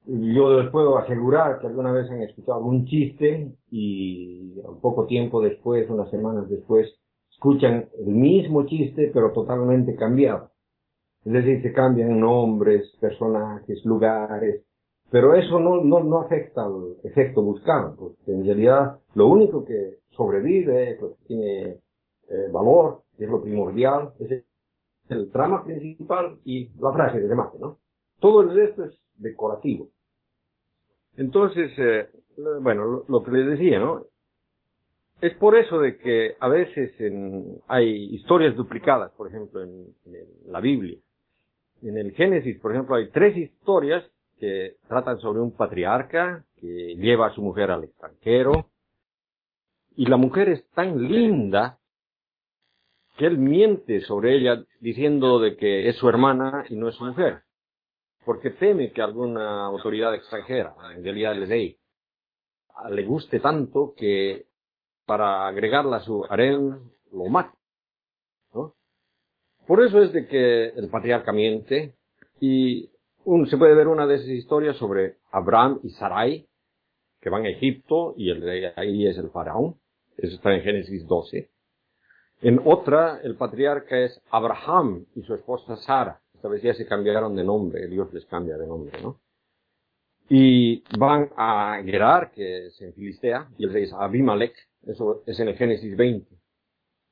yo les puedo asegurar que alguna vez han escuchado algún chiste y un poco tiempo después, unas semanas después, escuchan el mismo chiste pero totalmente cambiado. Es decir, se cambian nombres, personajes, lugares, pero eso no, no, no afecta al efecto buscado, porque en realidad lo único que sobrevive, lo que tiene eh, valor, es lo primordial, es el trama principal y la frase de remate, ¿no? Todo el resto es decorativo. Entonces, eh, bueno, lo, que les decía, ¿no? Es por eso de que a veces hay historias duplicadas, por ejemplo, en, la Biblia. En el Génesis, por ejemplo, hay tres historias que tratan sobre un patriarca que lleva a su mujer al extranjero. Y la mujer es tan linda que él miente sobre ella diciendo de que es su hermana y no es su mujer porque teme que alguna autoridad extranjera, en realidad el rey, le guste tanto que para agregarla a su harem lo mate. Por eso es de que el patriarca miente y se puede ver una de esas historias sobre Abraham y Sarai, que van a Egipto y el rey ahí es el faraón. Eso está en Génesis 12. En otra, el patriarca es Abraham y su esposa Sara. Esta vez ya se cambiaron de nombre, Dios les cambia de nombre, ¿no? Y van a Gerar, que es en Filistea, y el rey es Abimelech, eso es en el Génesis 20.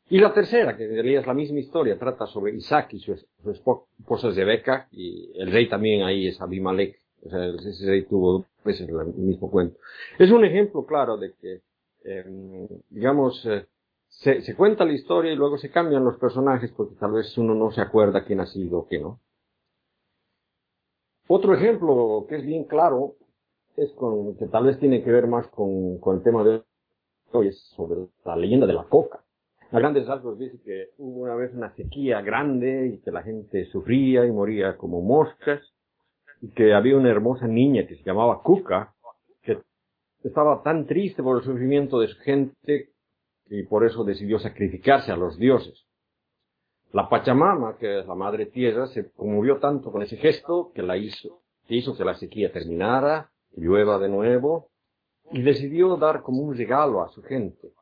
Y la tercera, que en realidad es la misma historia, trata sobre Isaac y su, esposa Zebeca, y el rey también ahí es Abimelech. O sea, ese rey tuvo dos veces el mismo cuento. Es un ejemplo claro de que, em, digamos, eh, se, se, cuenta la historia y luego se cambian los personajes porque tal vez uno no se acuerda quién ha sido o qué no. Otro ejemplo que es bien claro es con, que tal vez tiene que ver más con, con el tema de hoy, es sobre la leyenda de la coca. A grandes rasgos dice que hubo una vez una sequía grande y que la gente sufría y moría como moscas y que había una hermosa niña que se llamaba Cuca que estaba tan triste por el sufrimiento de su gente y por eso decidió sacrificarse a los dioses. La Pachamama, que es la madre tierra, se conmovió tanto con ese gesto que la hizo, que hizo que la sequía terminara, llueva de nuevo, y decidió dar como un regalo a su gente.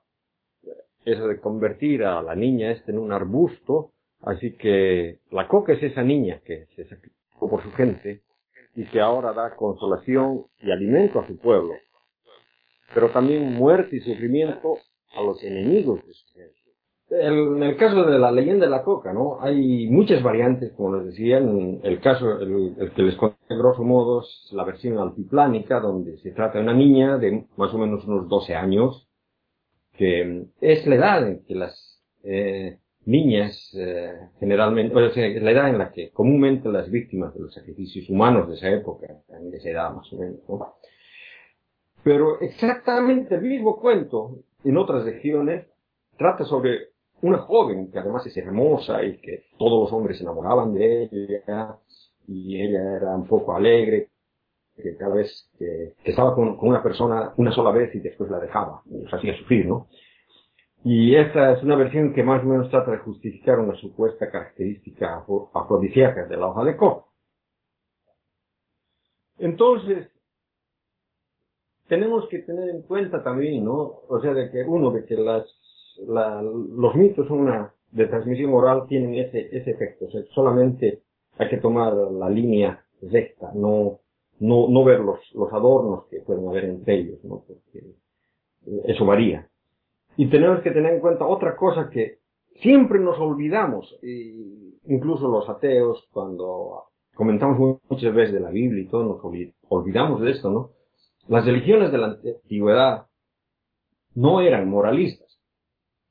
Eso de convertir a la niña este en un arbusto, así que la coca es esa niña que se sacrificó por su gente y que ahora da consolación y alimento a su pueblo, pero también muerte y sufrimiento a los enemigos en el caso de la leyenda de la coca, ¿no? Hay muchas variantes, como les decía, en el caso, el, que les conté grosso modo es la versión altiplánica, donde se trata de una niña de más o menos unos 12 años, que es la edad en que las eh, niñas eh, generalmente, o sea, la edad en la que comúnmente las víctimas de los sacrificios humanos de esa época, de esa edad más o menos, ¿no? Pero exactamente el mismo cuento en otras regiones trata sobre una joven que además es hermosa y que todos los hombres se enamoraban de ella y ella era un poco alegre, que cada vez que, estaba con, una persona una sola vez y después la dejaba, los hacía sufrir, ¿no? Y esta es una versión que más o menos trata de justificar una supuesta característica afrodisíaca de la hoja de coco. Entonces, tenemos que tener en cuenta también, ¿no? O sea, de que uno, de que las, los mitos de transmisión oral tienen ese, ese efecto. O sea, solamente hay que tomar la línea recta, no, no, ver los, adornos que pueden haber entre ellos, ¿no? Porque eso varía. Y tenemos que tener en cuenta otra cosa que siempre nos olvidamos, incluso los ateos, cuando comentamos muchas veces de la Biblia y todo, nos olvidamos de esto, ¿no? Las religiones de la antigüedad no eran moralistas.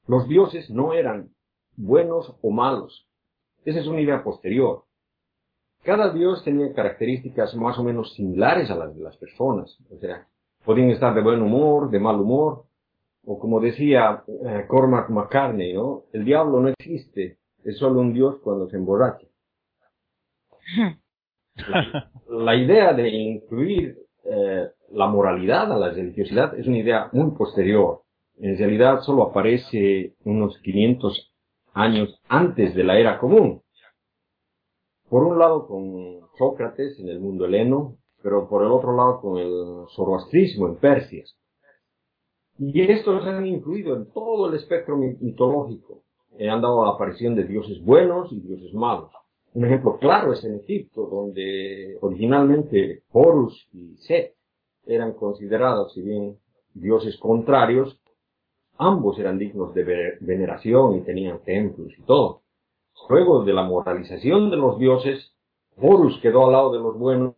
Los dioses no eran buenos o malos. Esa es una idea posterior. Cada dios tenía características más o menos similares a las de las personas. O sea, podían estar de buen humor, de mal humor, o como decía eh, Cormac McCartney, ¿no? El diablo no existe, es solo un dios cuando se emborracha. [LAUGHS] La idea de incluir eh, la moralidad a la religiosidad es una idea muy posterior. En realidad solo aparece unos 500 años antes de la era común. Por un lado con Sócrates en el mundo heleno, pero por el otro lado con el zoroastrismo en Persia. Y estos han influido en todo el espectro mitológico. Eh, han dado la aparición de dioses buenos y dioses malos. Un ejemplo claro es en Egipto, donde originalmente Horus y Set eran considerados, si bien dioses contrarios, ambos eran dignos de veneración y tenían templos y todo. Luego de la moralización de los dioses, Horus quedó al lado de los buenos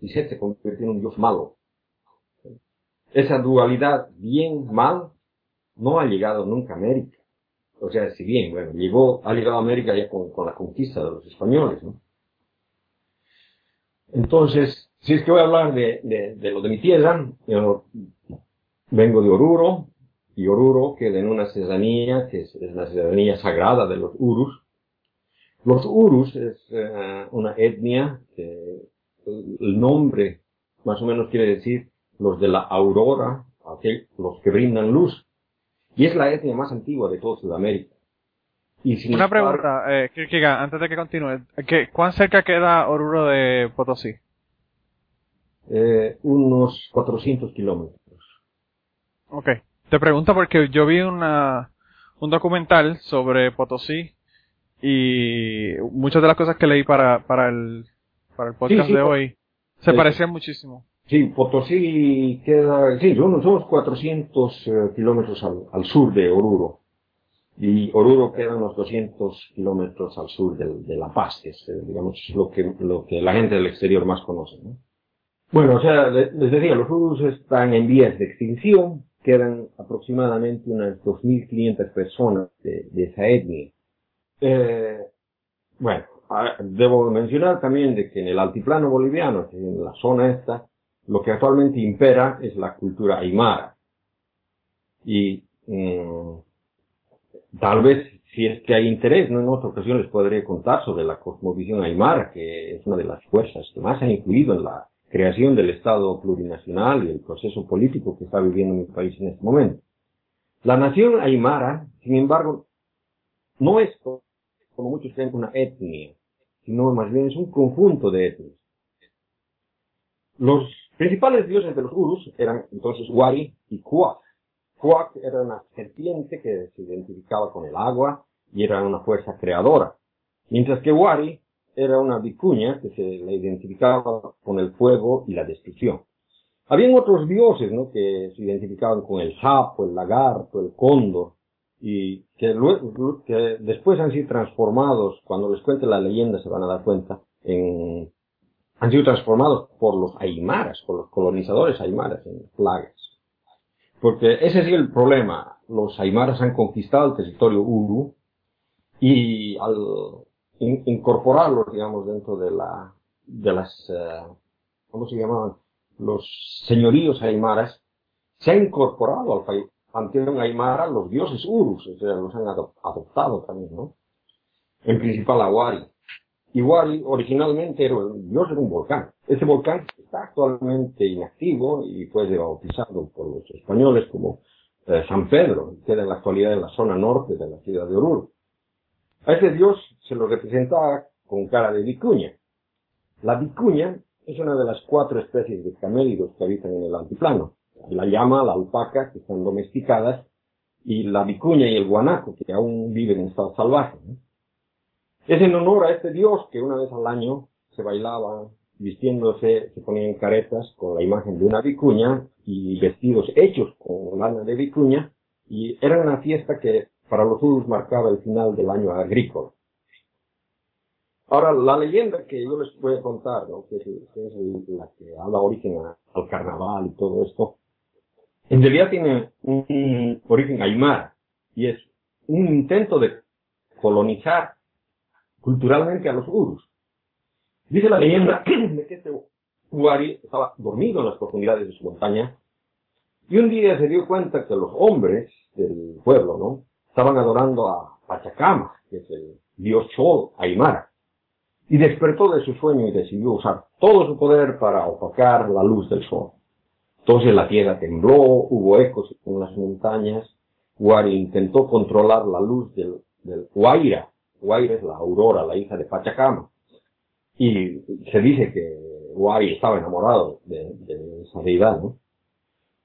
y se convirtió en un dios malo. Esa dualidad bien-mal no ha llegado nunca a América. O sea, si bien, bueno, llegó, ha llegado a América ya con, la conquista de los españoles, ¿no? Entonces, si es que voy a hablar de, lo de mi tierra, yo vengo de Oruro, y Oruro queda en una serranía, que es, la serranía sagrada de los Urus. Los Urus es eh, una etnia que el nombre más o menos quiere decir los de la aurora, los que brindan luz. Y es la etnia más antigua de toda Sudamérica. Y Una pregunta, eh, antes de que continúe. ¿Cuán cerca queda Oruro de Potosí? eh, unos 400 kilómetros. Ok. Te pregunto porque yo vi una, un documental sobre Potosí y muchas de las cosas que leí para, para el, para el podcast de hoy se parecían muchísimo. Sí, Potosí queda, sí, son unos 400 eh, kilómetros al, al, sur de Oruro. Y Oruro queda unos 200 kilómetros al sur de, de La Paz, que es, eh, digamos, lo que, lo que la gente del exterior más conoce. ¿no? Bueno, o sea, les decía, los urus están en vías de extinción, quedan aproximadamente unas 2.500 personas de, de esa etnia. Eh, bueno, debo mencionar también de que en el altiplano boliviano, en la zona esta, lo que actualmente impera es la cultura aymara. Y mm, tal vez, si es que hay interés, ¿no? en otra ocasión les podré contar sobre la cosmovisión aymara, que es una de las fuerzas que más han influido en la creación del Estado plurinacional y el proceso político que está viviendo mi país en este momento. La nación aymara, sin embargo, no es, como muchos creen, una etnia, sino más bien es un conjunto de etnias. Los principales dioses de los Urus eran entonces Wari y Kuak. Kuak era una serpiente que se identificaba con el agua y era una fuerza creadora, mientras que Wari era una vicuña que se la identificaba con el fuego y la destrucción. Habían otros dioses, ¿no? Que se identificaban con el sapo, el lagarto, el cóndor, y que, luego, que después han sido transformados, cuando les cuente la leyenda se van a dar cuenta, en, han sido transformados por los aymaras, por los colonizadores aymaras en plagas. Porque ese es el problema. Los aymaras han conquistado el territorio Uru y al incorporarlos, digamos, dentro de la, de las, eh, ¿cómo se llamaban? Los señoríos aymaras, se ha incorporado al país, panteón aymara los dioses urus, o sea, los han adoptado también, ¿no? En principal a Wari. Y Wari originalmente era el dios de un volcán. Ese volcán está actualmente inactivo y fue bautizado por los españoles como eh, San Pedro, queda en la actualidad en la zona norte de la ciudad de Oruro. A ese dios se lo representaba con cara de vicuña. La vicuña es una de las cuatro especies de camélidos que habitan en el altiplano. La llama, la alpaca, que están domesticadas, y la vicuña y el guanaco, que aún viven en estado salvaje. Es en honor a este dios que una vez al año se bailaba vistiéndose, se ponían caretas con la imagen de una vicuña y vestidos hechos con lana de vicuña, y era una fiesta que para los urus marcaba el final del año agrícola. Ahora, la leyenda que yo les voy a contar, ¿no? que, es, la que da origen al carnaval y todo esto, en realidad tiene un, origen aymara y es un intento de colonizar culturalmente a los urus. Dice la leyenda [CLEARS THROAT] de que este Uari estaba dormido en las profundidades de su montaña y un día se dio cuenta que los hombres del pueblo, ¿no? estaban adorando a Pachacama, que es el dios Chol Aymara, y despertó de su sueño y decidió usar todo su poder para opacar la luz del sol. Entonces la tierra tembló, hubo ecos en las montañas, Wari intentó controlar la luz del, del Huayra, Huayra es la aurora, la hija de Pachacama, y se dice que Wari estaba enamorado de, de esa deidad, ¿no?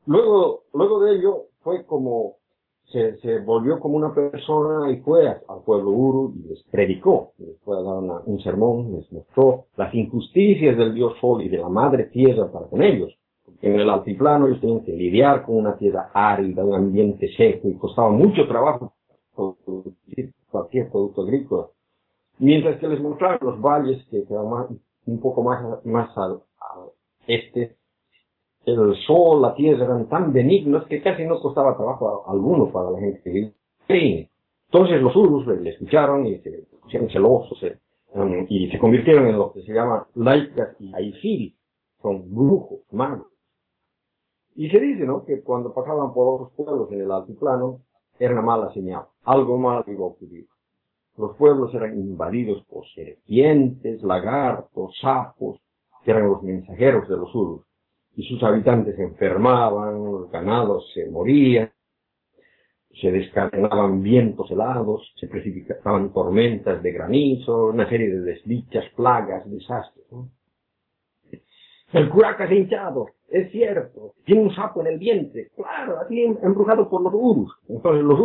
Luego, luego de ello fue como se, se, volvió como una persona y fue al pueblo Uru y les predicó, les fue a dar un sermón, les mostró las injusticias del dios Sol y de la madre tierra para con ellos. En el altiplano ellos tenían que lidiar con una tierra árida, un ambiente seco y costaba mucho trabajo producir cualquier producto agrícola. Mientras que les mostraron los valles que quedaban un poco más, más al este, el sol, la tierra eran tan benignos que casi no costaba trabajo alguno para la gente que vivía. Entonces los urus le, escucharon y se pusieron celosos eh, um, y se convirtieron en lo que se llama laicas y aifiri, son brujos, magos. Y se dice, ¿no? Que cuando pasaban por otros pueblos en el altiplano, era una mala señal. Algo malo iba a ocurrir. Los pueblos eran invadidos por serpientes, lagartos, sapos, que eran los mensajeros de los urus y sus habitantes se enfermaban, los ganados se morían, se descadenaban vientos helados, se precipitaban tormentas de granizo, una serie de desdichas, plagas, desastres. El curaca ha hinchado, es cierto. Tiene un sapo en el vientre, claro, así em, embrujado por los urus. Entonces los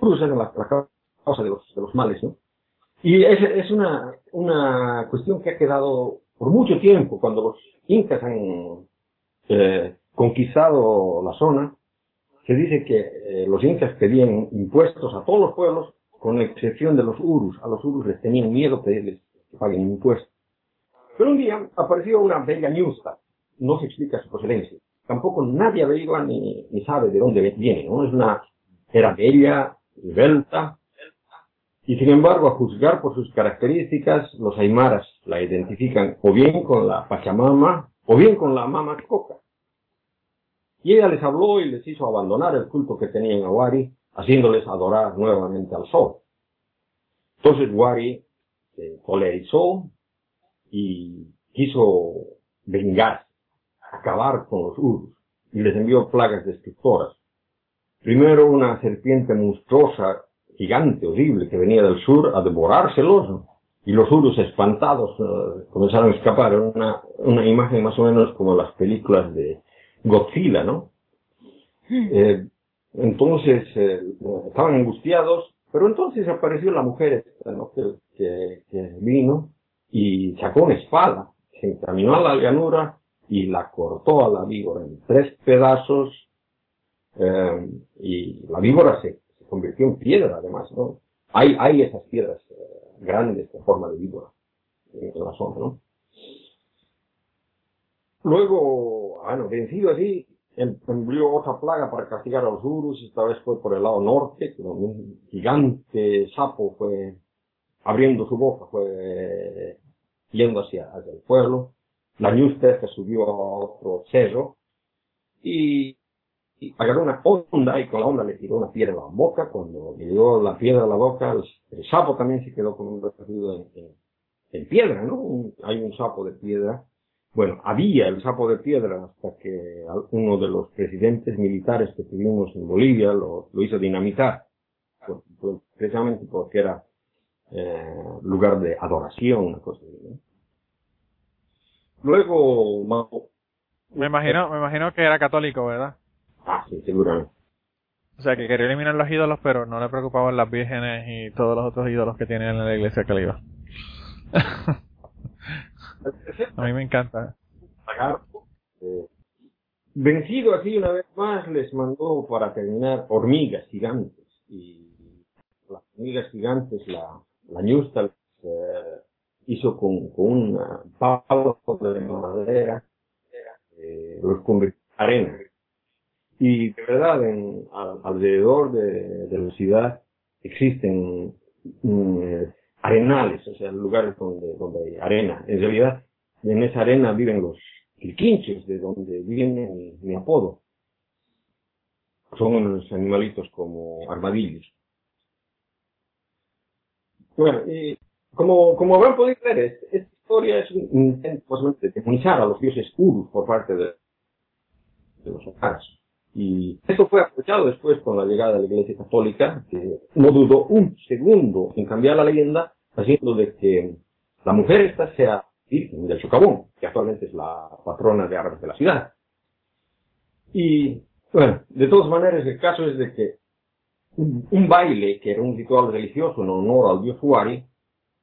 urus eran la, causa de los, de los males, ¿no? Y es, es una, una cuestión que ha quedado por mucho tiempo, cuando los incas han eh, conquistado la zona, se dice que eh, los incas pedían impuestos a todos los pueblos, con excepción de los urus. A los urus les tenían miedo pedirles que paguen impuestos. Pero un día apareció una bella ñusta. No se explica su procedencia. Tampoco nadie averigua ni, ni sabe de dónde viene, ¿no? Es una, era bella, esbelta, y sin embargo, a juzgar por sus características, los aymaras la identifican o bien con la Pachamama o bien con la Mama Coca. Y ella les habló y les hizo abandonar el culto que tenían a Wari, haciéndoles adorar nuevamente al sol. Entonces Wari se colerizó y quiso vengar, acabar con los urus, y les envió plagas destructoras. Primero una serpiente monstruosa, gigante, horrible, que venía del sur a devorárselos, y los urus espantados eh, comenzaron a escapar. Una, una imagen más o menos como las películas de Godzilla, ¿no? Hmm. Eh, entonces eh, estaban angustiados, pero entonces apareció la mujer ¿no? que, que, vino y sacó una espada, se encaminó a la llanura y la cortó a la víbora en tres pedazos eh, y la víbora se, se, convirtió en piedra además, ¿no? Hay, hay esas piedras grandes de forma de víbora en la zona, ¿no? Luego, bueno, vencido así, envió otra plaga para castigar a los urus, esta vez fue por el lado norte, donde un gigante sapo fue abriendo su boca, fue yendo hacia, hacia el pueblo. La ñusta se subió a otro cerro y, agarró una onda y con la onda le tiró una piedra a la boca. Cuando le dio la piedra a la boca, el, sapo también se quedó con un recorrido en, en, piedra, ¿no? hay un sapo de piedra bueno, había el sapo de piedra hasta que uno de los presidentes militares que tuvimos en Bolivia lo, hizo dinamitar, pues, pues, precisamente porque era eh, lugar de adoración, una cosa así. Luego, me imagino, me imagino que era católico, ¿verdad? Ah, sí, seguramente. O sea, que quería eliminar los ídolos, pero no le preocupaban las vírgenes y todos los otros ídolos que tienen en la iglesia que le iba. [LAUGHS] A mí me encanta. Eh, vencido así una vez más, les mandó para terminar hormigas gigantes. Y las hormigas gigantes, la, la Ñusta eh, hizo con, con un palo de madera, eh, los convirtió en arena. Y de verdad, en, alrededor de, de, la ciudad existen mm, arenales, o sea, lugares donde, donde hay arena. En realidad, en esa arena viven los quilquinches, de donde viene mi, mi apodo. Son unos animalitos como armadillos. Bueno, y como, como habrán podido ver, esta historia es un intento de demonizar a los dioses Urus por parte de, los Akaras. Y esto fue aprovechado después con la llegada de la Iglesia Católica, que no dudó un segundo en cambiar la leyenda, haciendo de que la mujer esta sea virgen del Socavón, que actualmente es la patrona de armas de la ciudad. Y, bueno, de todas maneras, el caso es de que un, baile, que era un ritual religioso en honor al dios Huari,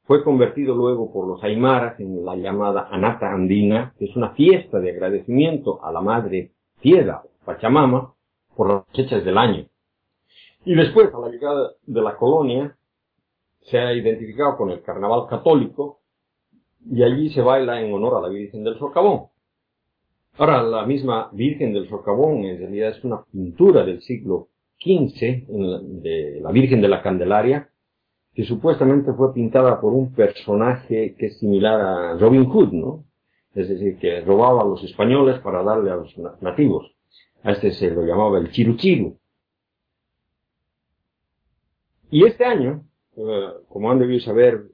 fue convertido luego por los aymaras en la llamada Anata Andina, que es una fiesta de agradecimiento a la madre Tierra, Pachamama, por las fechas del año. Y después, a la llegada de la colonia, se ha identificado con el carnaval católico y allí se baila en honor a la Virgen del Socavón. Ahora, la misma Virgen del Socavón en realidad es una pintura del siglo XV de la Virgen de la Candelaria, que supuestamente fue pintada por un personaje que es similar a Robin Hood, ¿no? Es decir, que robaba a los españoles para darle a los nativos. A este se lo llamaba el Chiruchiru. Y este año, eh, como han debido saber,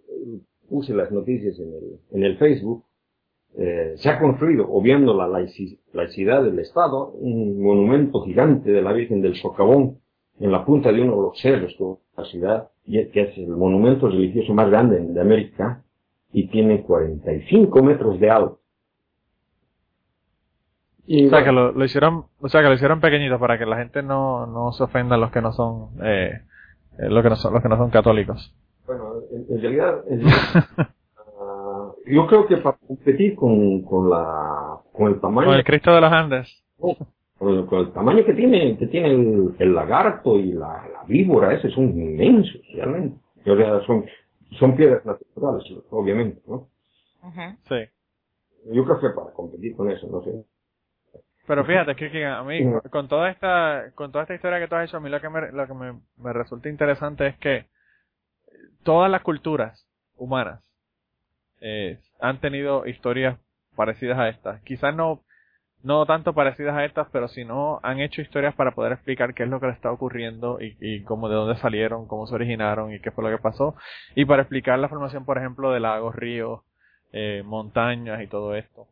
puse las noticias en el Facebook, eh, se ha construido, obviando la laicidad del Estado, un monumento gigante de la Virgen del Socavón en la punta de uno de los cerros de la ciudad, que es el monumento religioso más grande de América, y tiene 45 metros de alto. o sea que lo, hicieron, o sea que lo hicieron pequeñito para que la gente no, no se ofenda los que no son, eh, eh, los que no son, los que no son católicos. Bueno, en, realidad, [LAUGHS] yo creo que para competir con, con la, con el tamaño. Con el Cristo de los Andes. con, el, tamaño que tiene, que tiene el, lagarto y la, la, víbora, ese son inmensos, realmente. O sea, son, son piedras naturales, obviamente, ¿no? Sí. Yo creo que para competir con eso, no sé. Pero fíjate, que, a mí, con toda esta, con toda esta historia que tú has hecho, a mí lo que me, lo que me, me resulta interesante es que todas las culturas humanas eh, han tenido historias parecidas a estas. Quizás no, no tanto parecidas a estas, pero si no han hecho historias para poder explicar qué es lo que les está ocurriendo y, y cómo de dónde salieron, cómo se originaron y qué fue lo que pasó. Y para explicar la formación, por ejemplo, de lagos, ríos, eh, montañas y todo esto.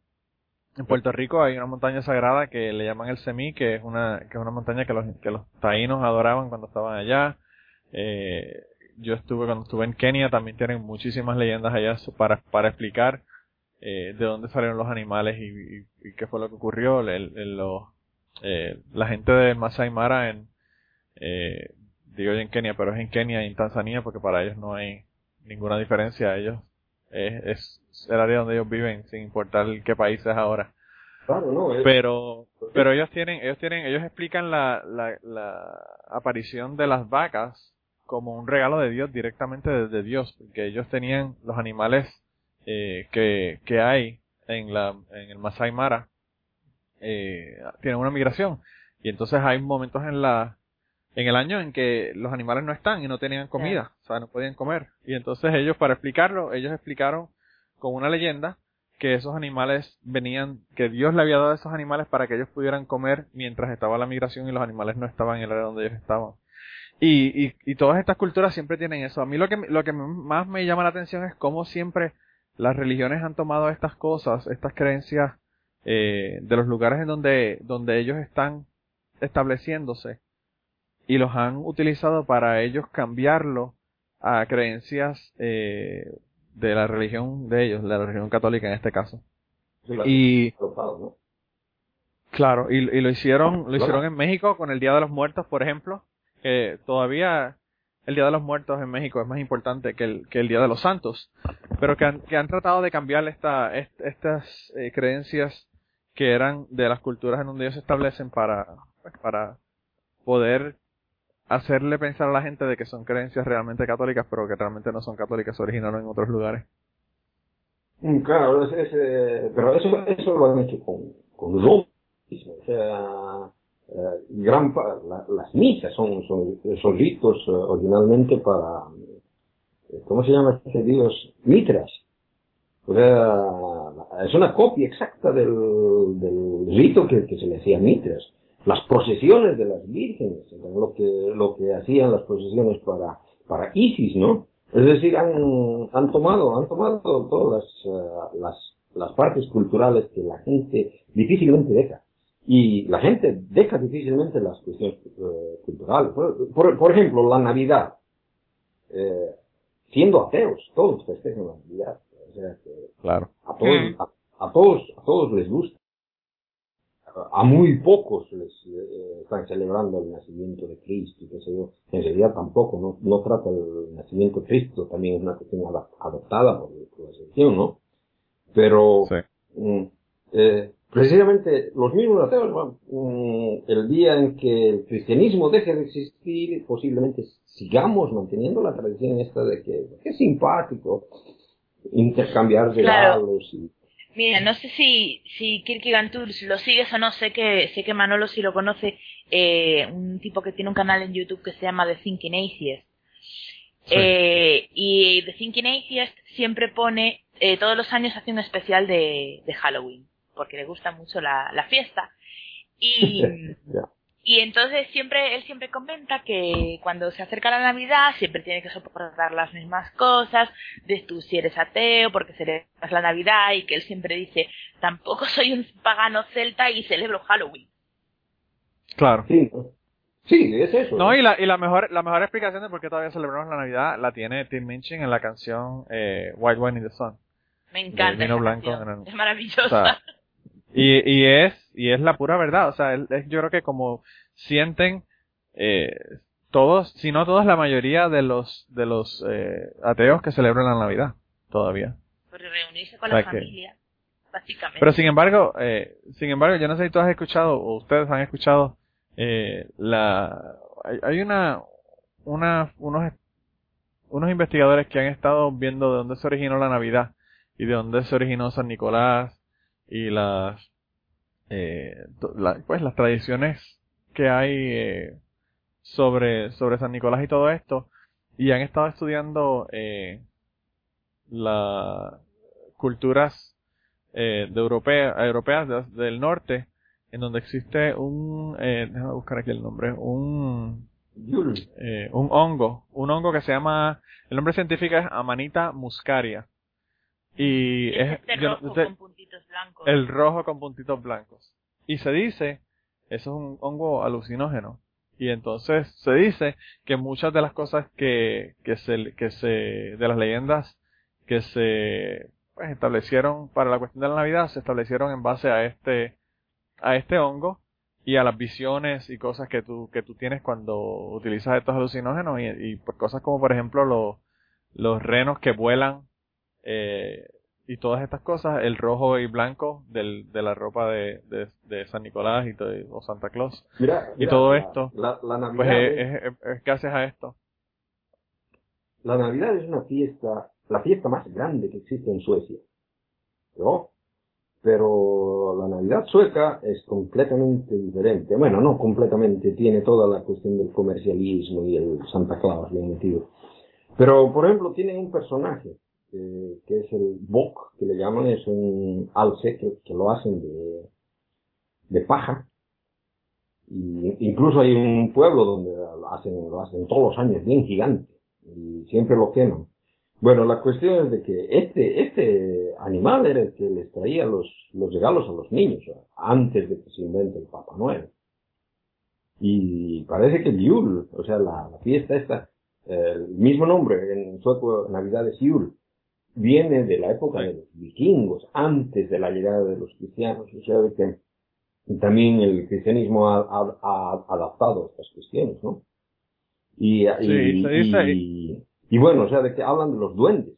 En Puerto Rico hay una montaña sagrada que le llaman el Semí, que es una, que es una montaña que los, que los taínos adoraban cuando estaban allá. Eh, yo estuve, cuando estuve en Kenia, también tienen muchísimas leyendas allá para, para explicar eh, de dónde salieron los animales y, y, qué fue lo que ocurrió. El, el, eh, la gente de Masai Mara en, eh, digo en Kenia, pero es en Kenia y en Tanzania porque para ellos no hay ninguna diferencia. Ellos es, es el área donde ellos viven, sin importar qué país es ahora. Claro, no, pero pero ellos tienen ellos tienen ellos explican la, la, la aparición de las vacas como un regalo de Dios directamente desde Dios porque ellos tenían los animales eh, que, que hay en la en el Masai Mara eh, tienen una migración y entonces hay momentos en la en el año en que los animales no están y no tenían comida, o sea, no podían comer. Y entonces ellos, para explicarlo, ellos explicaron con una leyenda que esos animales venían, que Dios le había dado a esos animales para que ellos pudieran comer mientras estaba la migración y los animales no estaban en el área donde ellos estaban. Y, y, y todas estas culturas siempre tienen eso. A mí lo que, lo que más me llama la atención es cómo siempre las religiones han tomado estas cosas, estas creencias eh, de los lugares en donde, donde ellos están estableciéndose y los han utilizado para ellos cambiarlo a creencias eh, de la religión de ellos, de la religión católica en este caso. y claro, y, lo hicieron, lo hicieron en México con el Día de los Muertos, por ejemplo, que todavía el Día de los Muertos en México es más importante que el, que el Día de los Santos, pero que han, que han tratado de cambiar esta, estas eh, creencias que eran de las culturas en donde ellos se establecen para, pues, para poder hacerle pensar a la gente de que son creencias realmente católicas, pero que realmente no son católicas, se originaron en otros lugares. Mm, claro, eh, pero eso, eso lo han hecho con, con O sea, eh, gran, las misas son, son, ritos eh, originalmente para, ¿cómo se llama este dios? Mitras. O sea, es una copia exacta del, rito que, se le hacía Mitras las procesiones de las vírgenes, lo que, lo que hacían las procesiones para, para Isis, ¿no? Es decir, han, han tomado, han tomado todas las, eh, las, las partes culturales que la gente difícilmente deja. Y la gente deja difícilmente las cuestiones eh, culturales. Por, por, ejemplo, la Navidad. Eh, siendo ateos, todos festejan la Navidad. O sea que claro. a todos, a, a todos, a todos les gusta a muy pocos les eh, están celebrando el nacimiento de Cristo, qué sé yo. En realidad tampoco, no, no trata el nacimiento de Cristo, también es una cuestión adoptada por, la excepción, ¿no? Pero, mm, eh, precisamente los mismos ateos, mm, el día en que el cristianismo deje de existir, posiblemente sigamos manteniendo la tradición esta de que, es simpático intercambiar regalos y Mira, no sé si, si Kierkegaard lo sigues o no, sé que, sé que Manolo sí lo conoce, eh, un tipo que tiene un canal en YouTube que se llama The Thinking Atheist. Eh, y The Thinking Atheist siempre pone, eh, todos los años hace un especial de, de Halloween, porque le gusta mucho la, la fiesta. Y, [LAUGHS] Y entonces siempre, él siempre comenta que cuando se acerca la Navidad siempre tiene que soportar las mismas cosas, de tú si eres ateo porque celebras la Navidad y que él siempre dice, tampoco soy un pagano celta y celebro Halloween. Claro. Sí, sí es eso. No, y la, y la mejor, la mejor explicación de por qué todavía celebramos la Navidad la tiene Tim Minchin en la canción eh, White Wine in the Sun. Me encanta. Vino blanco Es maravillosa. Y, y es, y es la pura verdad, o sea, yo creo que como sienten eh, todos, si no todos, la mayoría de los de los eh, ateos que celebran la Navidad todavía. Por reunirse con la familia, básicamente. Pero sin embargo, eh, sin embargo, yo no sé si tú has escuchado o ustedes han escuchado eh, la hay, una una unos unos investigadores que han estado viendo de dónde se originó la Navidad y de dónde se originó San Nicolás y las eh, pues las tradiciones que hay eh, sobre sobre San Nicolás y todo esto. Y han estado estudiando eh, las culturas eh, de europea, europeas del norte en donde existe un eh, déjame buscar aquí el nombre un eh, un hongo un hongo que se llama el nombre científico es Amanita muscaria y es, rojo con puntitos blancos. El rojo con puntitos blancos. Y se dice, eso es un hongo alucinógeno. Y entonces se dice que muchas de las cosas que, que se, que se, de las leyendas que se pues, establecieron para la cuestión de la Navidad se establecieron en base a este, a este hongo y a las visiones y cosas que tú, que tú tienes cuando utilizas estos alucinógenos y, y pues, cosas como por ejemplo los, los renos que vuelan eh, y todas estas cosas, el rojo y blanco del, de la ropa de, de, San Nicolás y o Santa Claus. y todo esto, la, Navidad pues es, es, gracias a esto. La Navidad es una fiesta, la fiesta más grande que existe en Suecia. ¿No? Pero la Navidad sueca es completamente diferente. Bueno, no completamente, tiene toda la cuestión del comercialismo y el Santa Claus bien metido. Pero, por ejemplo, tiene un personaje que es el bok, que le llaman, es un alce que, lo hacen de, de paja. Y incluso hay un pueblo donde lo hacen, lo todos los años, bien gigante, y siempre lo queman. Bueno, la cuestión es de que este, este animal era el que les traía los, los regalos a los niños, antes de que se invente el Papa Noel. Y parece que el Yule, o sea, la, fiesta esta, el mismo nombre en sueco Navidad es Yule, viene de la época de los vikingos, antes de la llegada de los cristianos, o sea, de que también el cristianismo ha, adaptado estas cuestiones, ¿no? Y, y, bueno, o sea, de que hablan de los duendes,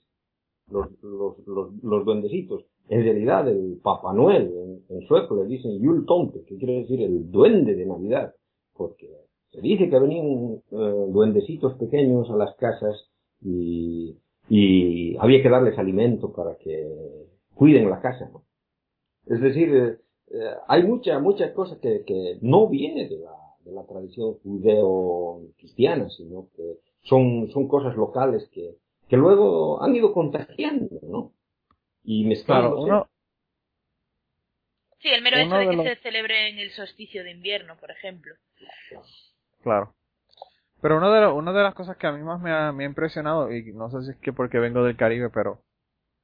los, los, los, duendecitos. En realidad, el Papá Noel, en, sueco le dicen Yul Tomte, que quiere decir el duende de Navidad, porque se dice que venían eh, duendecitos pequeños a las casas y y había que darles alimento para que cuiden la casa, ¿no? Es decir, eh, eh, hay muchas muchas cosas que, que no viene de la, de la tradición judeo-cristiana, sino que son, son cosas locales que, que luego han ido contagiando, ¿no? Y mezclándose. Claro, Sí, el mero hecho de que se celebre en el solsticio de invierno, por ejemplo. Claro. Pero una de, una de las cosas que a mí más me ha, me ha impresionado, y no sé si es que porque vengo del Caribe, pero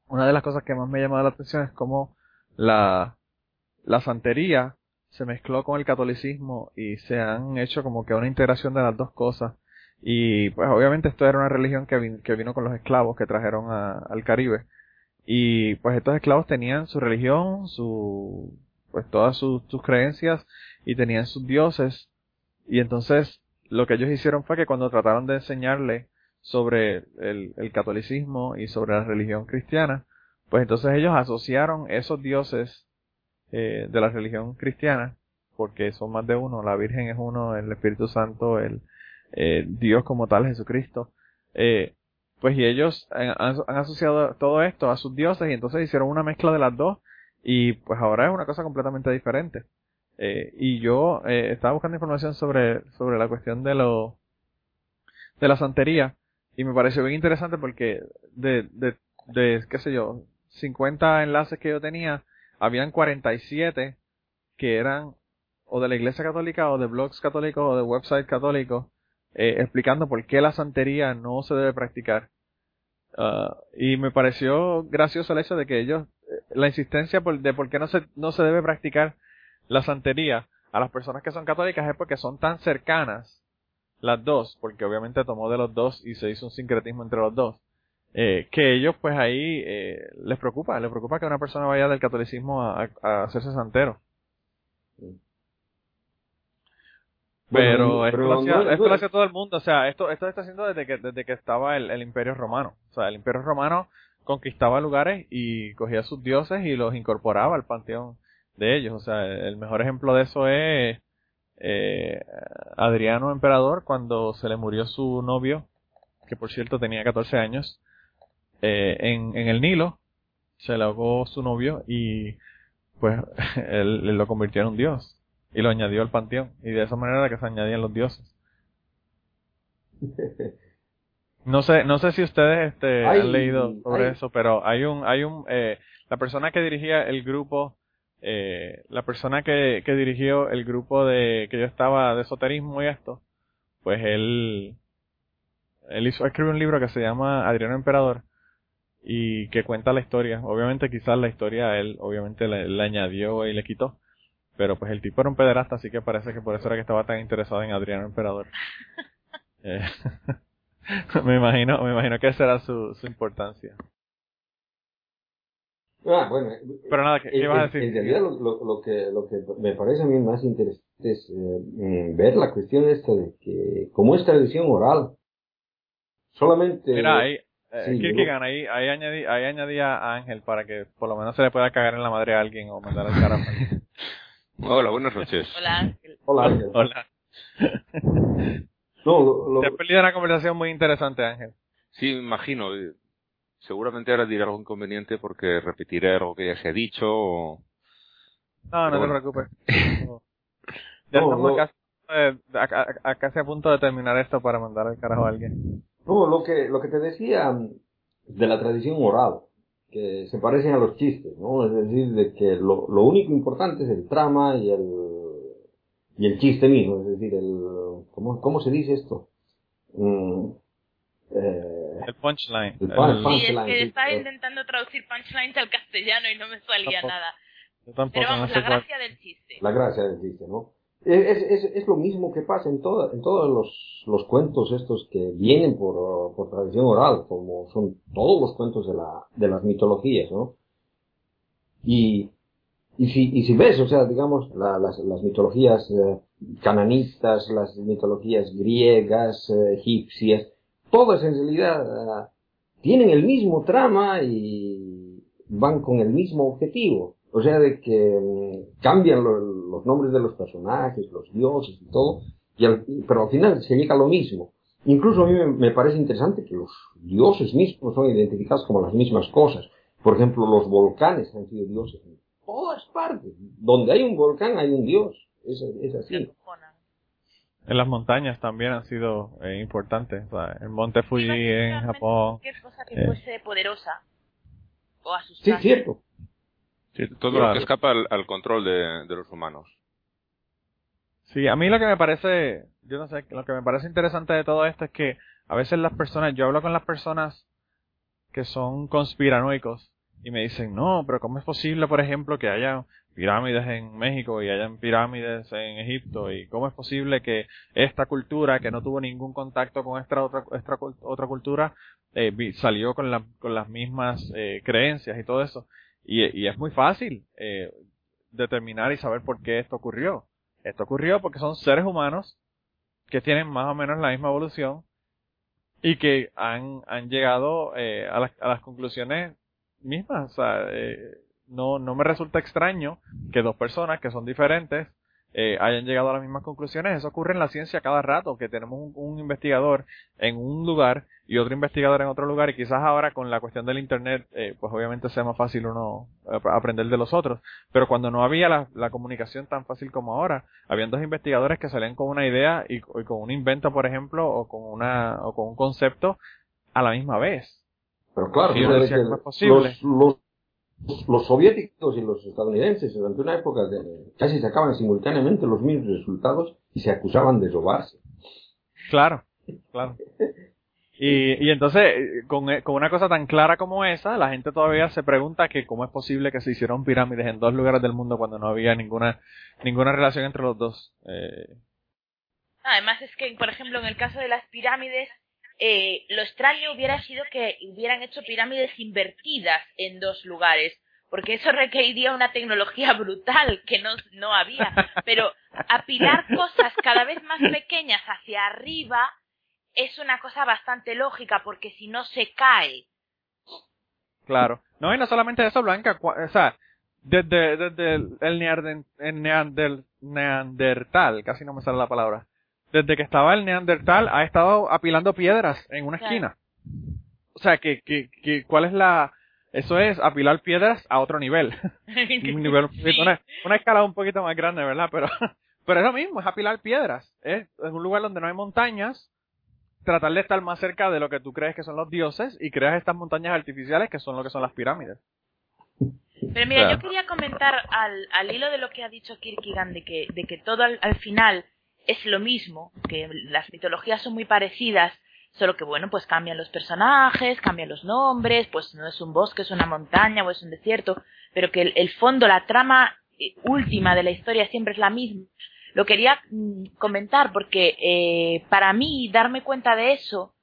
una de las cosas que más me ha llamado la atención es cómo la, la santería se mezcló con el catolicismo y se han hecho como que una integración de las dos cosas. Y pues obviamente esto era una religión que, que vino con los esclavos que trajeron al Caribe. Y pues estos esclavos tenían su religión, su, pues todas sus, sus creencias y tenían sus dioses. Y entonces lo que ellos hicieron fue que cuando trataron de enseñarle sobre el, catolicismo y sobre la religión cristiana, pues entonces ellos asociaron esos dioses eh, de la religión cristiana, porque son más de uno, la Virgen es uno, el Espíritu Santo, el eh, Dios como tal, Jesucristo, eh, pues y ellos han, han, asociado todo esto a sus dioses y entonces hicieron una mezcla de las dos y pues ahora es una cosa completamente diferente. Eh, y yo eh, estaba buscando información sobre, sobre la cuestión de lo, de la santería y me pareció bien interesante porque de, de, de, qué sé yo, 50 enlaces que yo tenía, habían 47 que eran o de la iglesia católica o de blogs católicos o de websites católicos eh, explicando por qué la santería no se debe practicar. Uh, y me pareció gracioso el hecho de que ellos, eh, la insistencia por, de por qué no se, no se debe practicar la santería a las personas que son católicas es porque son tan cercanas las dos, porque obviamente tomó de los dos y se hizo un sincretismo entre los dos, eh, que ellos pues ahí eh, les preocupa, les preocupa que una persona vaya del catolicismo a, hacerse santero. Pero, esto, lo hacía, todo el mundo, o sea, esto, esto está haciendo desde que, desde que estaba el, el Imperio Romano. O sea, el Imperio Romano conquistaba lugares y cogía sus dioses y los incorporaba al panteón de ellos. O sea, el mejor ejemplo de eso es eh, Adriano Emperador cuando se le murió su novio, que por cierto tenía 14 años, eh, en, en el Nilo, se le ahogó su novio y pues [LAUGHS] él, lo convirtió en un dios y lo añadió al panteón y de esa manera era que se añadían los dioses. No sé, no sé si ustedes este, han leído sobre eso, pero hay un, hay un, eh, la persona que dirigía el grupo, eh, la persona que, que dirigió el grupo de, que yo estaba de esoterismo y esto, pues él, él hizo, escribió un libro que se llama Adriano Emperador y que cuenta la historia. Obviamente quizás la historia él, obviamente le, añadió y le quitó, pero pues el tipo era un pederasta, así que parece que por eso era que estaba tan interesado en Adriano Emperador. [LAUGHS] eh. [LAUGHS] me imagino, me imagino que esa era su, su importancia. Ah, bueno. Pero nada, ¿qué, ibas a decir? En realidad lo, lo, que, lo que me parece a mí más interesante es eh, ver la cuestión esta de que, como es tradición oral, solamente... Mira, ahí, eh, ahí, ahí, añadí, ahí añadí a Ángel para que por lo menos se le pueda cagar en la madre a alguien o mandar al carajo. [LAUGHS] Hola, buenas noches. Hola Ángel. Hola Ángel. [LAUGHS] Hola. No, lo, Te has perdido una conversación muy interesante, Ángel. Sí, me imagino. Seguramente ahora diré algo inconveniente porque repetiré algo que ya se ha dicho o... No, no te preocupes. ya estamos casi, a, punto de terminar esto para mandar al carajo a alguien. No, lo que, lo que te decía de la tradición oral, que se parecen a los chistes, ¿no? Es decir, de que lo, lo único importante es el trama y el, y el chiste mismo, es decir, el, ¿cómo, cómo se dice esto? Mm, eh, el punchline. El punchline. Sí, es que estaba intentando traducir punchlines al castellano y no me salía nada. Pero vamos, la gracia del chiste. La gracia del chiste, ¿no? Es, es, es lo mismo que pasa en, toda, en todos los, los cuentos estos que vienen por, por tradición oral, como son todos los cuentos de, la, de las mitologías, ¿no? Y y si, y si ves, o sea, digamos, las, las, mitologías eh, cananistas, las mitologías griegas, eh, egipcias, todas en realidad eh, tienen el mismo trama y van con el mismo objetivo. O sea, de que mm, cambian los nombres de los personajes, los dioses y todo, y pero al final se llega a lo mismo. Incluso a mí me, parece interesante que los dioses mismos son identificados como las mismas cosas. Por ejemplo, los volcanes han sido dioses todas partes. Donde hay un volcán hay un dios. Es así. En las montañas también han sido eh, importantes. el monte Fuji en Japón. Cualquier cosa que eh. fuese poderosa o Sí, cierto. todo lo que escapa al, control de, de, los humanos. Sí, a mí lo que me parece, yo no sé, lo que me parece interesante de todo esto es que a veces las personas, yo hablo con las personas que son conspiranoicos y me dicen, no, pero ¿cómo es posible, por ejemplo, que haya pirámides en México y hayan pirámides en Egipto? ¿Y cómo es posible que esta cultura, que no tuvo ningún contacto con esta otra, otra cultura, eh, salió con, la, con las mismas eh, creencias y todo eso? Y, es muy fácil eh, determinar y saber por qué esto ocurrió. Esto ocurrió porque son seres humanos que tienen más o menos la misma evolución y que han, han llegado eh, a, las, a las conclusiones mismas. O sea, eh, no, no me resulta extraño que dos personas que son diferentes eh, hayan llegado a las mismas conclusiones. Eso ocurre en la ciencia cada rato, que tenemos un, investigador en un lugar y otro investigador en otro lugar y quizás ahora con la cuestión del Internet, eh, pues obviamente sea más fácil uno aprender de los otros. Pero cuando no había la, la comunicación tan fácil como ahora, habían dos investigadores que salían con una idea y, con un invento, por ejemplo, o con, una, o con un concepto a la misma vez. Pero claro, los, los, los, soviéticos y los estadounidenses durante una época casi sacaban simultáneamente los mismos resultados y se acusaban de robarse. Claro, claro. Y, y entonces, con, con, una cosa tan clara como esa, la gente todavía se pregunta que cómo es posible que se hicieron pirámides en dos lugares del mundo cuando no había ninguna, ninguna relación entre los dos. Eh. Además es que, por ejemplo, en el caso de las pirámides, eh, lo extraño hubiera sido que hubieran hecho pirámides invertidas en dos lugares, porque eso [LAUGHS] requeriría una tecnología [LAUGHS] brutal que no, no había. Pero apilar cosas cada vez más pequeñas hacia arriba es una cosa bastante lógica, porque si no se cae. Claro. No, y no solamente eso, Blanca. O sea, desde, desde el, el neandertal, casi no me sale la palabra. Desde que estaba el neandertal ha estado apilando piedras en una esquina. O sea, que, que, que, ¿cuál es la, eso es apilar piedras a otro nivel. [LAUGHS] un nivel una, escala un poquito más grande, ¿verdad? Pero, [LAUGHS] pero es lo mismo, es apilar piedras. Es, es un lugar donde no hay montañas, tratar de estar más cerca de lo que tú crees que son los dioses y creas estas montañas artificiales que son lo que son las pirámides. Pero mira, yo quería comentar al, al hilo de lo que ha dicho Kierkegaard de que, de que todo al, final es lo mismo, que las mitologías son muy parecidas, solo que bueno, pues cambian los personajes, cambian los nombres, pues no es un bosque, es una montaña o es un desierto, pero que el, fondo, la trama eh, última de la historia siempre es la misma. Lo quería mm, comentar porque eh, para mí darme cuenta de eso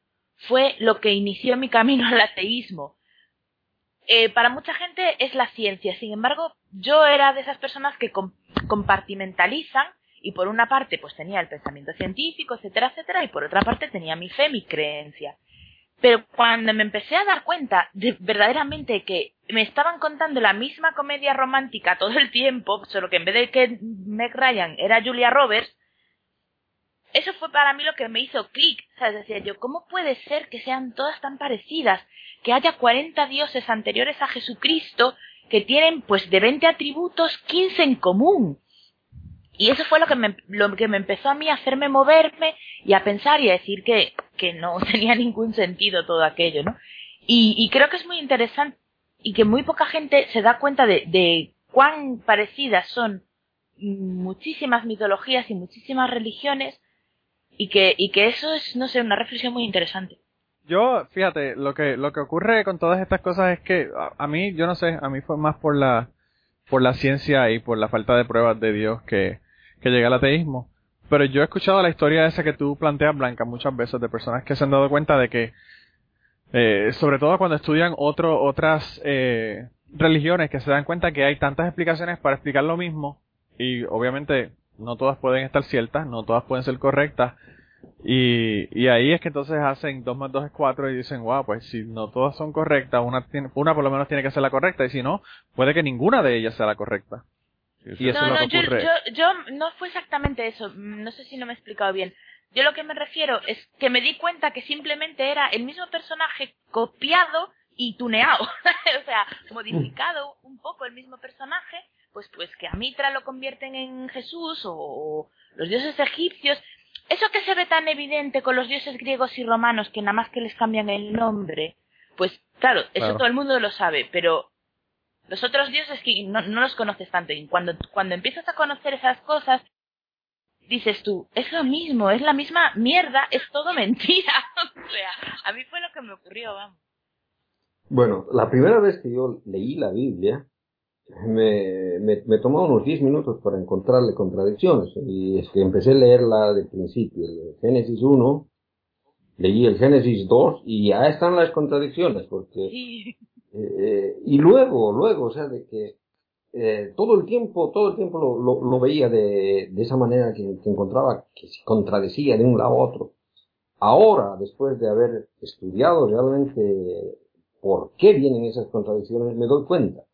fue lo que inició mi camino al ateísmo. Eh, para mucha gente es la ciencia, sin embargo, yo era de esas personas que compartimentalizan y por una parte pues tenía el pensamiento científico, etcétera, etcétera, y por otra parte tenía mi fe, mi creencia. Pero cuando me empecé a dar cuenta de verdaderamente que me estaban contando la misma comedia romántica todo el tiempo, solo que en vez de que Meg Ryan era Julia Roberts, eso fue para mí lo que me hizo clic. Sea, decía yo, ¿cómo puede ser que sean todas tan parecidas? Que haya 40 dioses anteriores a Jesucristo que tienen pues de 20 atributos 15 en común. Y eso fue lo que me, lo que me empezó a mí a hacerme moverme y a pensar y a decir que, que no [LAUGHS] tenía ningún sentido todo aquello, ¿no? Y, y creo que es muy interesante y que muy poca gente se da cuenta de, de cuán parecidas son muchísimas mitologías y muchísimas religiones y que, y que eso es, no sé, una reflexión muy interesante. Yo, fíjate, lo que, lo que ocurre con todas estas cosas es que a, a mí, yo no sé, a mí fue más por la, por la ciencia y por la falta de pruebas de Dios que, que llega al ateísmo. Pero yo he escuchado la historia esa que tú planteas, Blanca, muchas veces de personas que se han dado cuenta de que, eh, sobre todo cuando estudian otras eh, religiones, que se dan cuenta que hay tantas explicaciones para explicar lo mismo y obviamente no todas pueden estar ciertas, no todas pueden ser correctas. Y, y ahí es que entonces hacen 2 más 2 es 4 y dicen, wow, pues si no todas son correctas, una, tiene, una por lo menos tiene que ser la correcta y si no, puede que ninguna de ellas sea la correcta no, no, yo, yo, no fue exactamente eso. No sé si no me he explicado bien. Yo lo que me refiero es que me di cuenta que simplemente era el mismo personaje copiado y tuneado. [LAUGHS] o sea, modificado un poco el mismo personaje, pues pues que a Mitra lo convierten en Jesús o, los dioses egipcios. Eso que se ve tan evidente con los dioses griegos y romanos que nada más que les cambian el nombre, pues claro, eso todo el mundo lo sabe, pero los otros dioses que no, los conoces tanto y cuando, cuando empiezas a conocer esas cosas, dices tú, es lo mismo, es la misma mierda, es todo [LAUGHS] mentira. o sea, a mí fue lo que me ocurrió, vamos. Bueno, la primera vez que yo leí la Biblia, me, me, tomó unos 10 minutos para encontrarle contradicciones. Y es que empecé a leerla de principio, el Génesis 1, leí el Génesis 2 y ya están las contradicciones, porque eh, y luego, luego, o sea, de que eh, todo el tiempo, todo el tiempo lo, lo, veía de, de, esa manera que, encontraba que se contradecía de un lado a otro. Ahora, después de haber estudiado realmente por qué vienen esas contradicciones, me doy cuenta.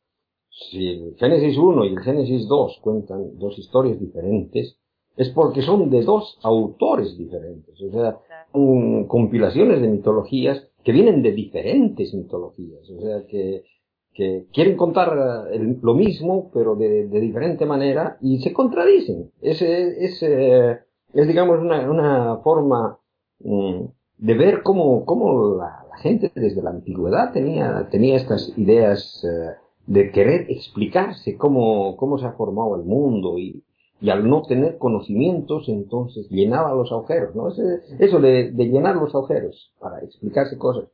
Si el Génesis 1 y el Génesis 2 cuentan dos historias diferentes, es porque son de dos autores diferentes. O sea, son compilaciones de mitologías que vienen de diferentes mitologías, o sea, que, que quieren contar eh, lo mismo, pero de, de, diferente manera, y se contradicen. Es, es, eh, es digamos, una, una forma mm, de ver cómo, cómo la, gente desde la antigüedad tenía, tenía estas ideas eh, de querer explicarse cómo, cómo se ha formado el mundo y, y al no tener conocimientos entonces llenaba los agujeros, ¿no? eso de, llenar los agujeros para explicarse cosas.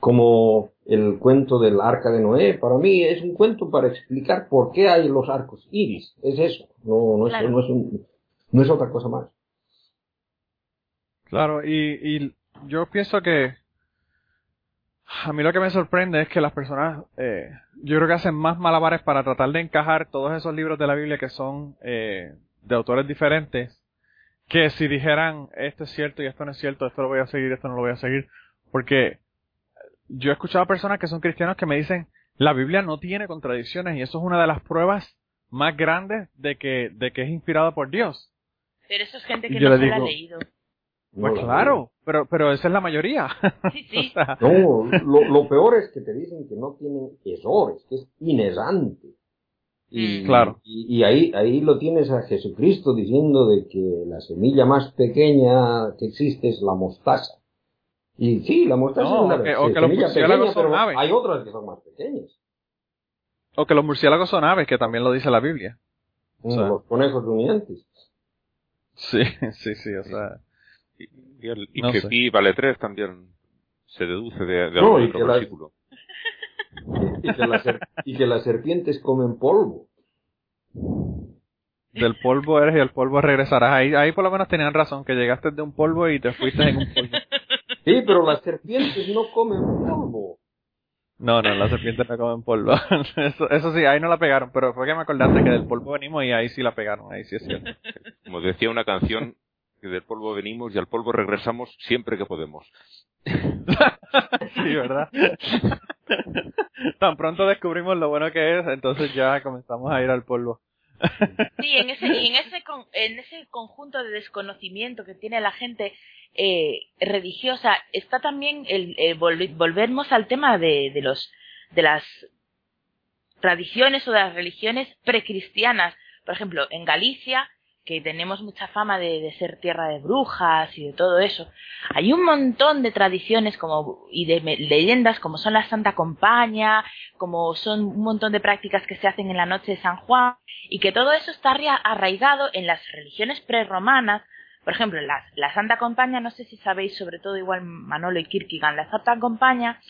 Como el cuento del arca de Noé, para mí es un cuento para explicar por qué hay los arcos iris, es eso, no, no, es, no, es, un, no es otra cosa más. Claro, y, y yo pienso que A mí lo que me sorprende es que las personas, eh, yo creo que hacen más malabares para tratar de encajar todos esos libros de la Biblia que son eh, de autores diferentes, que si dijeran esto es cierto y esto no es cierto, esto lo voy a seguir, esto no lo voy a seguir, porque yo he escuchado a personas que son cristianos que me dicen la Biblia no tiene contradicciones y eso es una de las pruebas más grandes de que, de que es inspirada por Dios. Pero eso es gente que no se la ha leído. Pues claro, pero, pero esa es la mayoría. Sí, sí. [LAUGHS] no, lo, lo, peor es que te dicen que no tiene errores, que es inerrante. Y, mm. claro. Y, ahí, ahí lo tienes a Jesucristo diciendo de que la semilla más pequeña que existe es la mostaza. Y sí, la mostaza es una o que los murciélagos son aves. hay otras que son más pequeñas. O que los murciélagos son aves, que también lo dice la Biblia. Mm, los conejos rumiantes. Sí, [LAUGHS] sí, sí, o sea. Y, que pi vale 3 también se deduce de, de algún otro versículo. Y, que [LAUGHS] y que las serpientes comen polvo. Del polvo eres y al polvo regresarás. Ahí, ahí por lo menos tenían razón, que llegaste de un polvo y te fuiste en un polvo. [LAUGHS] Sí, pero las serpientes no comen polvo. No, no, las serpientes no comen polvo. [LAUGHS] Eso, eso sí, ahí no la pegaron, pero fue que me acordaste que del polvo venimos y ahí sí la pegaron, ahí sí es cierto. Como decía una canción, que del polvo venimos y al polvo regresamos siempre que podemos. sí, ¿verdad? Tan pronto descubrimos lo bueno que es, entonces ya comenzamos a ir al polvo. sí, en ese, en ese, en ese conjunto de desconocimiento que tiene la gente eh, religiosa está también el, volvemos al tema de, de los de las tradiciones o de las religiones precristianas. Por ejemplo, en Galicia que tenemos mucha fama de, ser tierra de brujas y de todo eso. Hay un montón de tradiciones como, y de leyendas como son la Santa Compaña, como son un montón de prácticas que se hacen en la noche de San Juan, y que todo eso está arraigado en las religiones preromanas. Por ejemplo, la, la Santa Compaña, no sé si sabéis, sobre todo igual Manolo y Kierkegaard, la Santa Compaña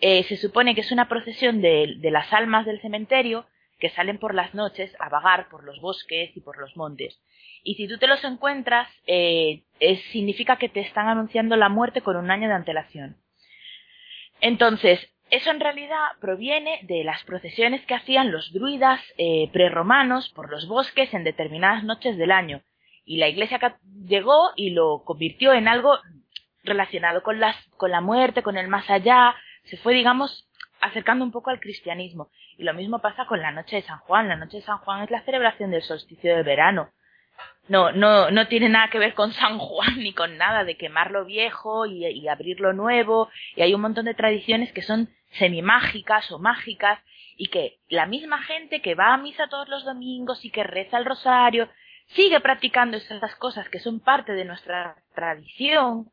eh, se supone que es una procesión de, de las almas del cementerio que salen por las noches a vagar por los bosques y por los montes y si tú te los encuentras, eh, significa que te están anunciando la muerte con un año de antelación. Entonces, eso en realidad proviene de las procesiones que hacían los druidas eh, preromanos por los bosques en determinadas noches del año. Y la iglesia llegó y lo convirtió en algo relacionado con, las, con la muerte, con el más allá. Se fue, digamos, acercando un poco al cristianismo. Y lo mismo pasa con la noche de San Juan. La noche de San Juan es la celebración del solsticio de verano no, no, no tiene nada que ver con San Juan ni con nada de quemar lo viejo y, y abrir lo nuevo. Y hay un montón de tradiciones que son semimágicas o mágicas y que la misma gente que va a misa todos los domingos y que reza el rosario sigue practicando esas cosas que son parte de nuestra tradición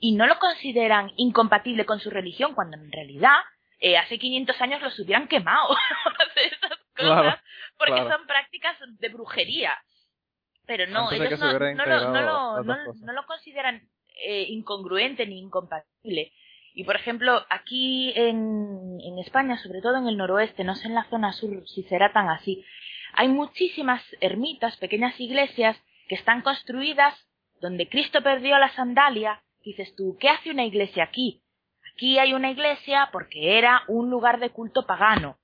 y no lo consideran incompatible con su religión cuando en realidad eh, hace 500 años los hubieran quemado [LAUGHS] esas cosas porque son prácticas de brujería pero no, ellos no, no, lo, no, lo consideran eh, incongruente ni incompatible. Y por ejemplo, aquí en, en España, sobre todo en el noroeste, no sé en la zona sur si será tan así, hay muchísimas ermitas, pequeñas iglesias, que están construidas donde Cristo perdió la sandalia. Dices tú, ¿qué hace una iglesia aquí? Aquí hay una iglesia porque era un lugar de culto pagano.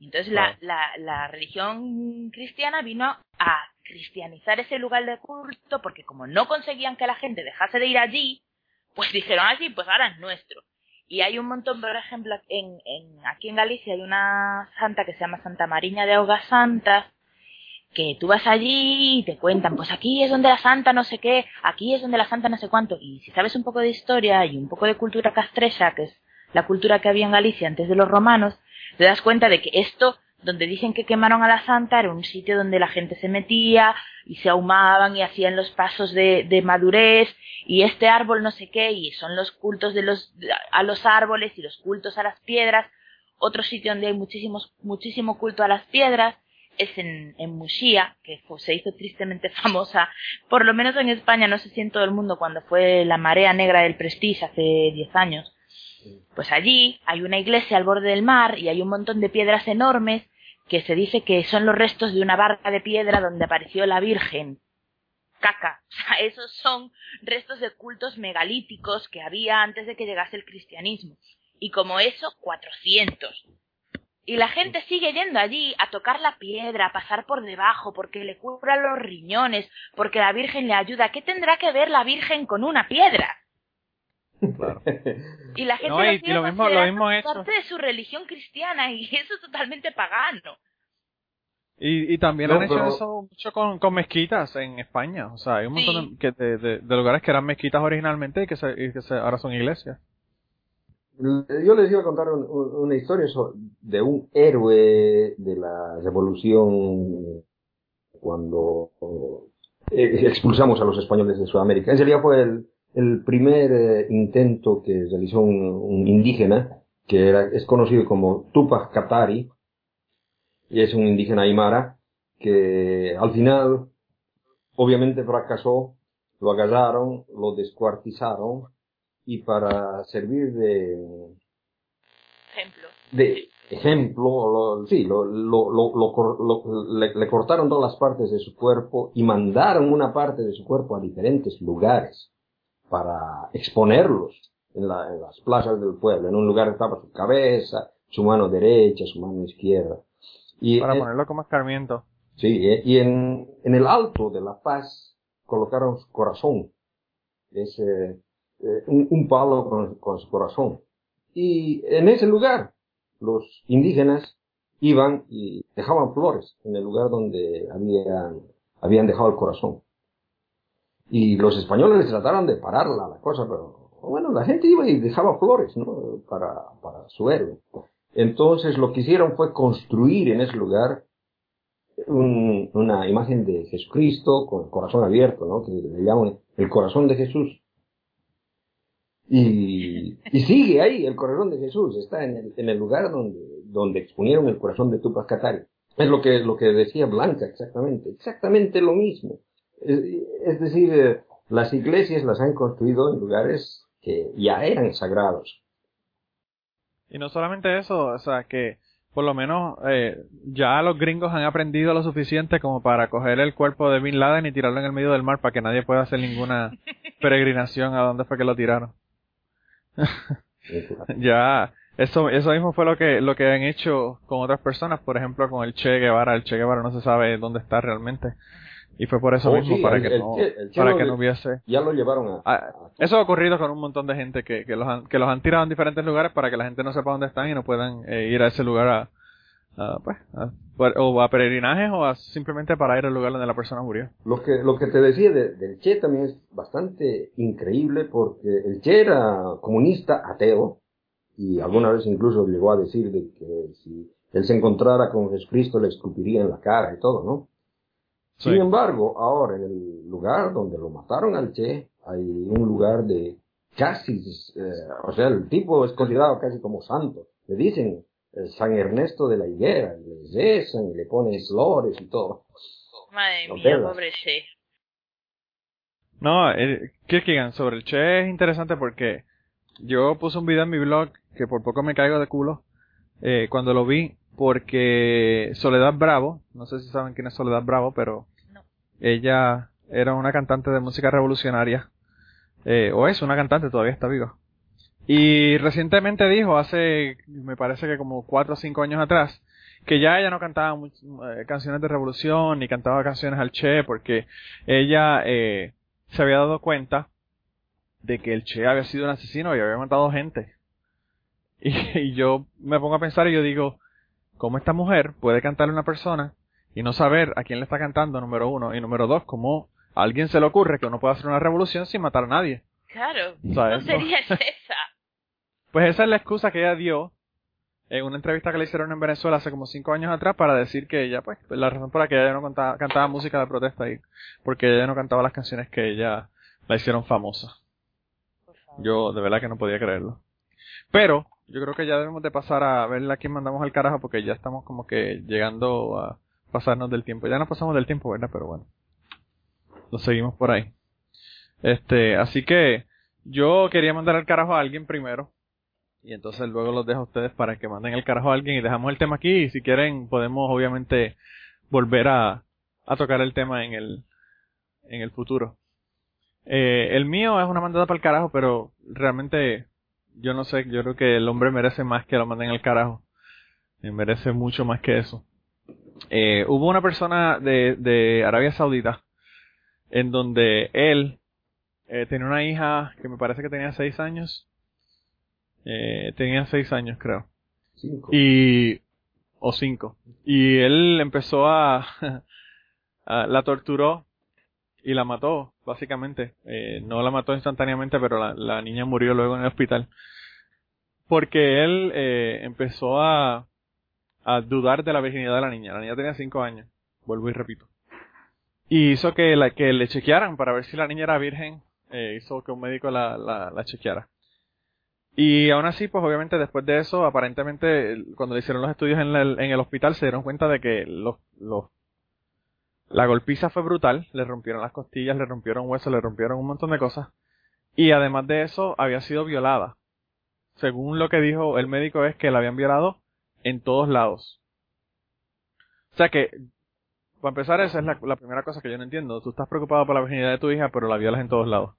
Entonces la, la, la religión cristiana vino a cristianizar ese lugar de culto porque como no conseguían que la gente dejase de ir allí, pues dijeron así, pues ahora es nuestro. Y hay un montón, por ejemplo, en, aquí en Galicia hay una santa que se llama Santa Mariña de Augas Santas, que tú vas allí y te cuentan, pues aquí es donde la santa no sé qué, aquí es donde la santa no sé cuánto. Y si sabes un poco de historia y un poco de cultura castrecha, que es la cultura que había en Galicia antes de los romanos, te das cuenta de que esto donde dicen que quemaron a la santa era un sitio donde la gente se metía y se ahumaban y hacían los pasos de, de madurez y este árbol no sé qué y son los cultos de los a los árboles y los cultos a las piedras otro sitio donde hay muchísimos muchísimo culto a las piedras es en, en Muxía, que se hizo tristemente [LAUGHS] famosa, por lo menos en España, no sé si en todo el mundo, cuando fue la marea negra del Prestige hace 10 años. Pues allí hay una iglesia al borde del mar y hay un montón de piedras enormes que se dice que son los restos de una barca de piedra donde apareció la Virgen. Caca. [LAUGHS] O sea, esos son restos de cultos megalíticos que había antes de que llegase el cristianismo. y como eso 400. Y la gente sigue yendo allí a tocar la piedra, a pasar por debajo, porque le cubra los riñones, porque la Virgen le ayuda. ¿Qué tendrá que ver la Virgen con una piedra? Claro. Y la gente No, y- lo y sigue lo mismo- lo mismo considerando hecho. parte de su religión cristiana y [LAUGHS] eso es totalmente pagano. Y, y también No, han hecho pero- eso mucho con, con mezquitas en España. O sea, hay un montón Sí. de, que de, de- de lugares que eran mezquitas originalmente y que, se, y que se- ahora son iglesias. Yo les iba a contar un- un- una historia de un héroe de la revolución cuando eh, expulsamos a los españoles de Sudamérica. Ese día fue el, el primer eh, intento que realizó un, un indígena que era, es conocido como Tupac Katari y es un indígena aymara que al final obviamente fracasó, lo agarraron, lo descuartizaron y para servir de, Ejemplo. de ejemplo, lo- sí, lo, lo- le cortaron todas las partes de su cuerpo y mandaron una parte de su cuerpo a diferentes lugares para exponerlos en, la- en las plazas del pueblo. En un lugar estaba su cabeza, su mano derecha, su mano izquierda. Y Para en- ponerlo como escarmiento. Sí, eh, y en, en el alto de la paz colocaron su corazón. Es eh, eh, un, un palo con, con su corazón. Y en ese lugar los indígenas iban y dejaban flores en el lugar donde habían, habían dejado el corazón. Y los españoles les trataron de pararla la cosa, pero bueno, la gente iba y dejaba flores, ¿no? Para, para su héroe. Entonces lo que hicieron fue construir en ese lugar un- una imagen de Jesucristo con el corazón abierto, ¿no? Que le llaman el corazón de Jesús. Y, sigue ahí el corazón de Jesús, está en el, en el lugar donde, donde exponieron el corazón de Tupac Katari. Es lo que, lo que decía Blanca, exactamente, exactamente lo mismo. Es, es decir, eh, las iglesias las han construido en lugares que ya eran sagrados. Y no solamente eso, o sea, que por lo menos eh, ya los gringos han aprendido lo suficiente como para coger el cuerpo de Bin Laden y tirarlo en el medio del mar para que nadie pueda hacer ninguna [LAUGHS] peregrinación a dónde fue que lo tiraron. [LAUGHS] ya eso eso mismo fue lo que lo que han hecho con otras personas, por ejemplo, con el Che Guevara, el Che Guevara no se sabe dónde está realmente. Y fue por eso Oh, mismo sí, para el- que el no el para que no hubiese Ya lo llevaron a... Ah, a- eso ha ocurrido con un montón de gente que, que, los han, que los han tirado en diferentes lugares para que la gente no sepa dónde están y no puedan eh, ir a ese lugar a, a, pues, a- o a peregrinajes o a simplemente para ir al lugar donde la persona murió. Lo que, lo que te decía de- del Che también es bastante increíble porque el Che era comunista ateo y alguna vez incluso llegó a decir de que si él se encontrara con Jesucristo le escupiría en la cara y todo, ¿no? Sí. Sin embargo, ahora en el lugar donde lo mataron al Che hay un lugar de casi, eh, o sea, el tipo es considerado casi como santo. Le dicen eh, San Ernesto de la Higuera, y le rezan y le ponen flores y todo. Madre No mía, pobre Che. No, el sobre el Che es interesante porque yo puse un video en mi blog que por poco me caigo de culo eh, cuando lo vi porque Soledad Bravo, no sé si saben quién es Soledad Bravo, pero No. ella era una cantante de música revolucionaria, eh, o es una cantante, todavía está viva. Y recientemente dijo, hace, me parece que como cuatro o cinco años atrás, que ya ella no cantaba eh, canciones de revolución ni cantaba canciones al Che porque ella eh, se había dado cuenta de que el Che había sido un asesino y había matado gente. [LAUGHS] Y, y yo me pongo a pensar y yo digo, ¿cómo esta mujer puede cantarle a una persona y no saber a quién le está cantando, número uno? Y número dos, ¿cómo a alguien se le ocurre que uno puede hacer una revolución sin matar a nadie? Claro. ¿Sabes? ¿Qué tontería es esa? [LAUGHS] Pues esa es la excusa que ella dio en una entrevista que le hicieron en Venezuela hace como cinco años atrás para decir que ella, pues, la razón por la que ella no cantaba, cantaba música de protesta ahí, porque ella no cantaba las canciones que ella la hicieron famosa. Yo de verdad que no podía creerlo. Pero yo creo que ya debemos de pasar a ver a quién mandamos al carajo porque ya estamos como que llegando a pasarnos del tiempo. Ya nos pasamos del tiempo, ¿verdad? Pero bueno. Lo seguimos por ahí. Este, así que yo quería mandar al carajo a alguien primero. Y entonces luego los dejo a ustedes para que manden el carajo a alguien y dejamos el tema aquí. Y si quieren podemos obviamente volver a, a tocar el tema en el, en el futuro. Eh, el mío es una mandada para el carajo, pero realmente yo no sé, yo creo que el hombre merece más que lo manden al carajo. merece mucho más que eso. Eh, hubo una persona de, de Arabia Saudita en donde él eh, tenía una hija que me parece que tenía seis años. Eh, tenía seis años, creo. Cinco. Y, o cinco. Y él empezó a, [LAUGHS] la torturó y la mató, básicamente. Eh, no la mató instantáneamente, pero la, la, niña murió luego en el hospital. Porque él eh, empezó a, dudar de la virginidad de la niña. La niña tenía cinco años. Vuelvo y repito. Y hizo que, la, que le chequearan para ver si la niña era virgen. Eh, hizo que un médico la, la, la chequeara. Y aún así, pues obviamente después de eso, aparentemente, cuando le hicieron los estudios en el, en el hospital, se dieron cuenta de que los la golpiza fue brutal, le rompieron las costillas, le rompieron huesos, le rompieron un montón de cosas. Y además de eso, había sido violada. Según lo que dijo el médico es que la habían violado en todos lados. O sea que, para empezar, esa es la, la primera cosa que yo no entiendo. Tú estás preocupado por la virginidad de tu hija, pero la violas en todos lados.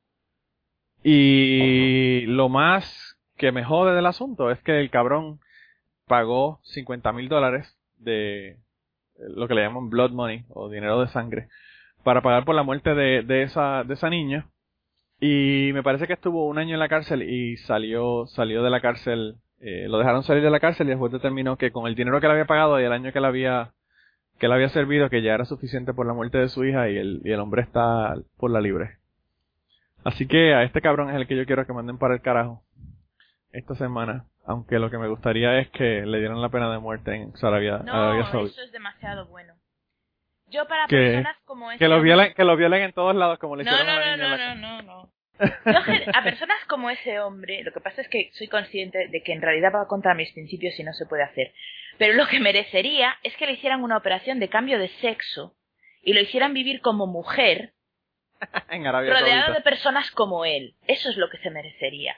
Y lo más que me jode del asunto es que el cabrón pagó 50 mil dólares de, lo que le llaman blood money o dinero de sangre para pagar por la muerte de, de esa de esa niña. Y me parece que estuvo un año en la cárcel y salió salió de la cárcel eh, lo dejaron salir de la cárcel y después determinó que con el dinero que le había pagado y el año que le había que le había servido que ya era suficiente por la muerte de su hija y el, y el hombre está por la libre. Así que a este cabrón es el que yo quiero que manden para el carajo esta semana aunque lo que me gustaría es que le dieran la pena de muerte en Arabia, no, eso es demasiado bueno. Yo para personas como ese que lo violen que lo violen en todos lados como le no, hicieron no, a la no, no, no, no, no. Yo, a personas como ese hombre, lo que pasa es que soy consciente de que en realidad va contra mis principios y no se puede hacer. Pero lo que merecería es que le hicieran una operación de cambio de sexo y lo hicieran vivir como mujer [LAUGHS] en Arabia rodeado de personas como él. Eso es lo que se merecería.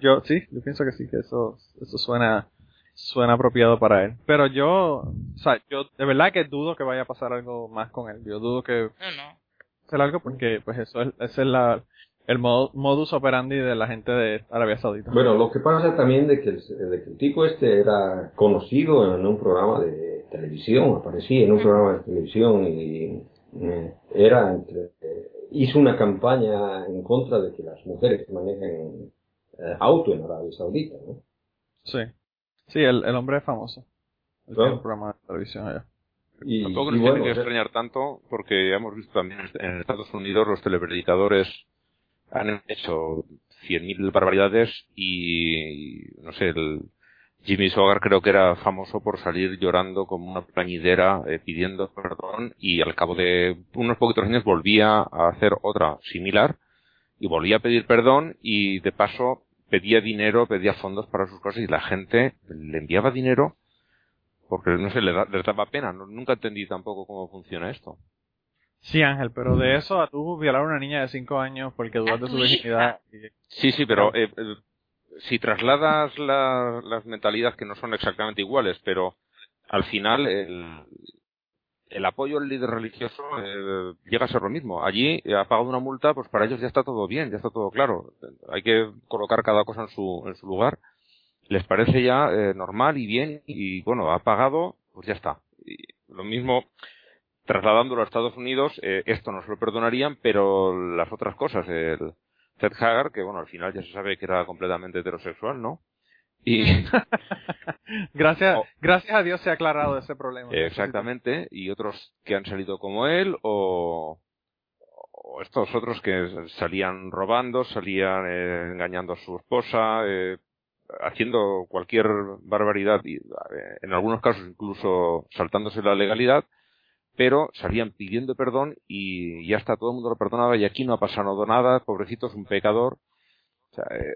Yo sí, yo pienso que sí, que eso, eso suena, suena apropiado para él. Pero yo, o sea, yo de verdad que dudo que vaya a pasar algo más con él. Yo dudo que no, no. hacer algo porque, pues eso es, ese es la, el modus operandi de la gente de Arabia Saudita. Bueno, lo que pasa también de que, el, de que el tipo este era conocido en un programa de televisión, aparecía en un programa de televisión y eh, era entre, eh, hizo una campaña en contra de que las mujeres manejen auto en Arabia Saudita, ¿no? Sí. Sí, el, el hombre es famoso. El programa de televisión allá. Y, Tampoco nos tiene que extrañar tanto porque ya hemos visto también en Estados Unidos los telepredicadores han hecho 100.000 barbaridades y, no sé, el Jimmy Sogar creo que era famoso por salir llorando como una plañidera eh, pidiendo perdón y al cabo de unos poquitos años volvía a hacer otra similar y volvía a pedir perdón y de paso pedía dinero, pedía fondos para sus cosas y la gente le enviaba dinero porque, no sé, le les daba pena. nunca entendí tampoco cómo funciona esto. Sí, Ángel, pero de eso a tú violar a una niña de 5 años porque dudas de su virginidad. Sí, sí, pero eh, eh, si trasladas las mentalidades que no son exactamente iguales, pero al final el, el apoyo al líder religioso eh, llega a ser lo mismo. Allí ha pagado una multa, pues para ellos ya está todo bien, ya está todo claro. Hay que colocar cada cosa en su, en su lugar. Les parece ya eh, normal y bien y bueno, ha pagado, pues ya está. Y lo mismo, trasladándolo a Estados Unidos, eh, esto no se lo perdonarían, pero las otras cosas, el Ted Hagar, que bueno, al final ya se sabe que era completamente heterosexual, ¿no? Y [LAUGHS] gracias, oh. gracias a Dios se ha aclarado ese problema. Exactamente, y otros que han salido como él o, o estos otros que salían robando, salían eh, engañando a su esposa, eh, haciendo cualquier barbaridad y en algunos casos incluso saltándose la legalidad, pero salían pidiendo perdón y ya está, todo el mundo lo perdonaba y aquí no ha pasado nada, pobrecito es un pecador. O sea, eh,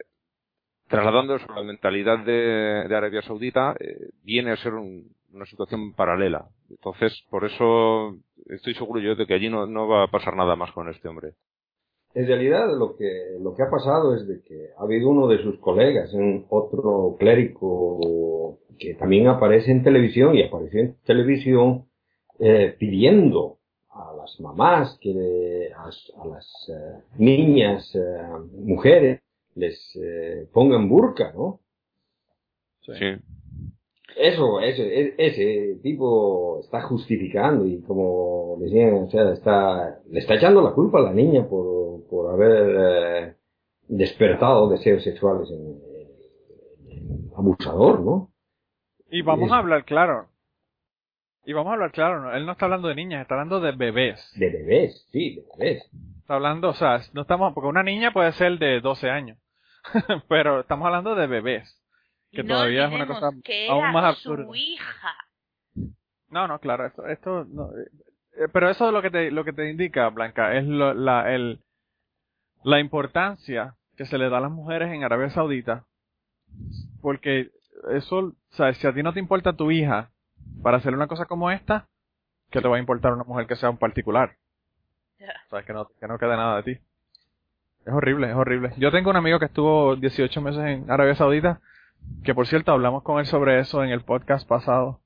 trasladando a la mentalidad de, Arabia Saudita, eh, viene a ser una situación paralela. Entonces, por eso estoy seguro yo de que allí no, va a pasar nada más con este hombre. En realidad, lo que, lo que ha pasado es de que ha habido uno de sus colegas, un otro clérigo que también aparece en televisión y apareció en televisión eh, pidiendo a las mamás, que a, las eh, niñas, mujeres, les eh, pongan burka, ¿no? Sí. Eso, ese, ese tipo está justificando y como decían, o sea, está, le está echando la culpa a la niña por, por haber eh, despertado deseos sexuales en, abusador, ¿no? Y vamos a hablar claro. Y vamos a hablar claro, él no está hablando de niñas, está hablando de bebés. De bebés, sí, de bebés. Está hablando, o sea, no estamos, porque una niña puede ser de 12 años, [LAUGHS] pero estamos hablando de bebés que todavía es una cosa aún más absurda. Su hija. No, no, claro, esto, esto no, eh, pero eso es lo que te, lo que te indica, Blanca, es la, el, la importancia que se le da a las mujeres en Arabia Saudita, porque eso, sabes, si a ti no te importa tu hija para hacer una cosa como esta, ¿qué te va a importar una mujer que sea un particular? Sabes que no, que no quede nada de ti. Es horrible, es horrible. Yo tengo un amigo que estuvo 18 meses en Arabia Saudita que por cierto hablamos con él sobre eso en el podcast pasado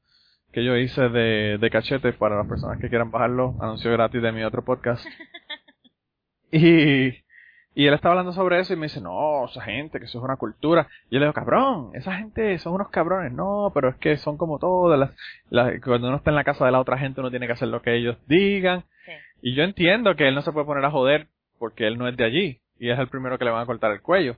que yo hice de, de cachete para las personas que quieran bajarlo, anuncio gratis de mi otro podcast. [LAUGHS] Y, y él estaba hablando sobre eso y me dice, no, esa gente, que eso es una cultura. Y yo le digo, cabrón, esa gente son unos cabrones. No, pero es que son como todas las, cuando uno está en la casa de la otra gente uno tiene que hacer lo que ellos digan. Y yo entiendo que él no se puede poner a joder porque él no es de allí y es el primero que le van a cortar el cuello.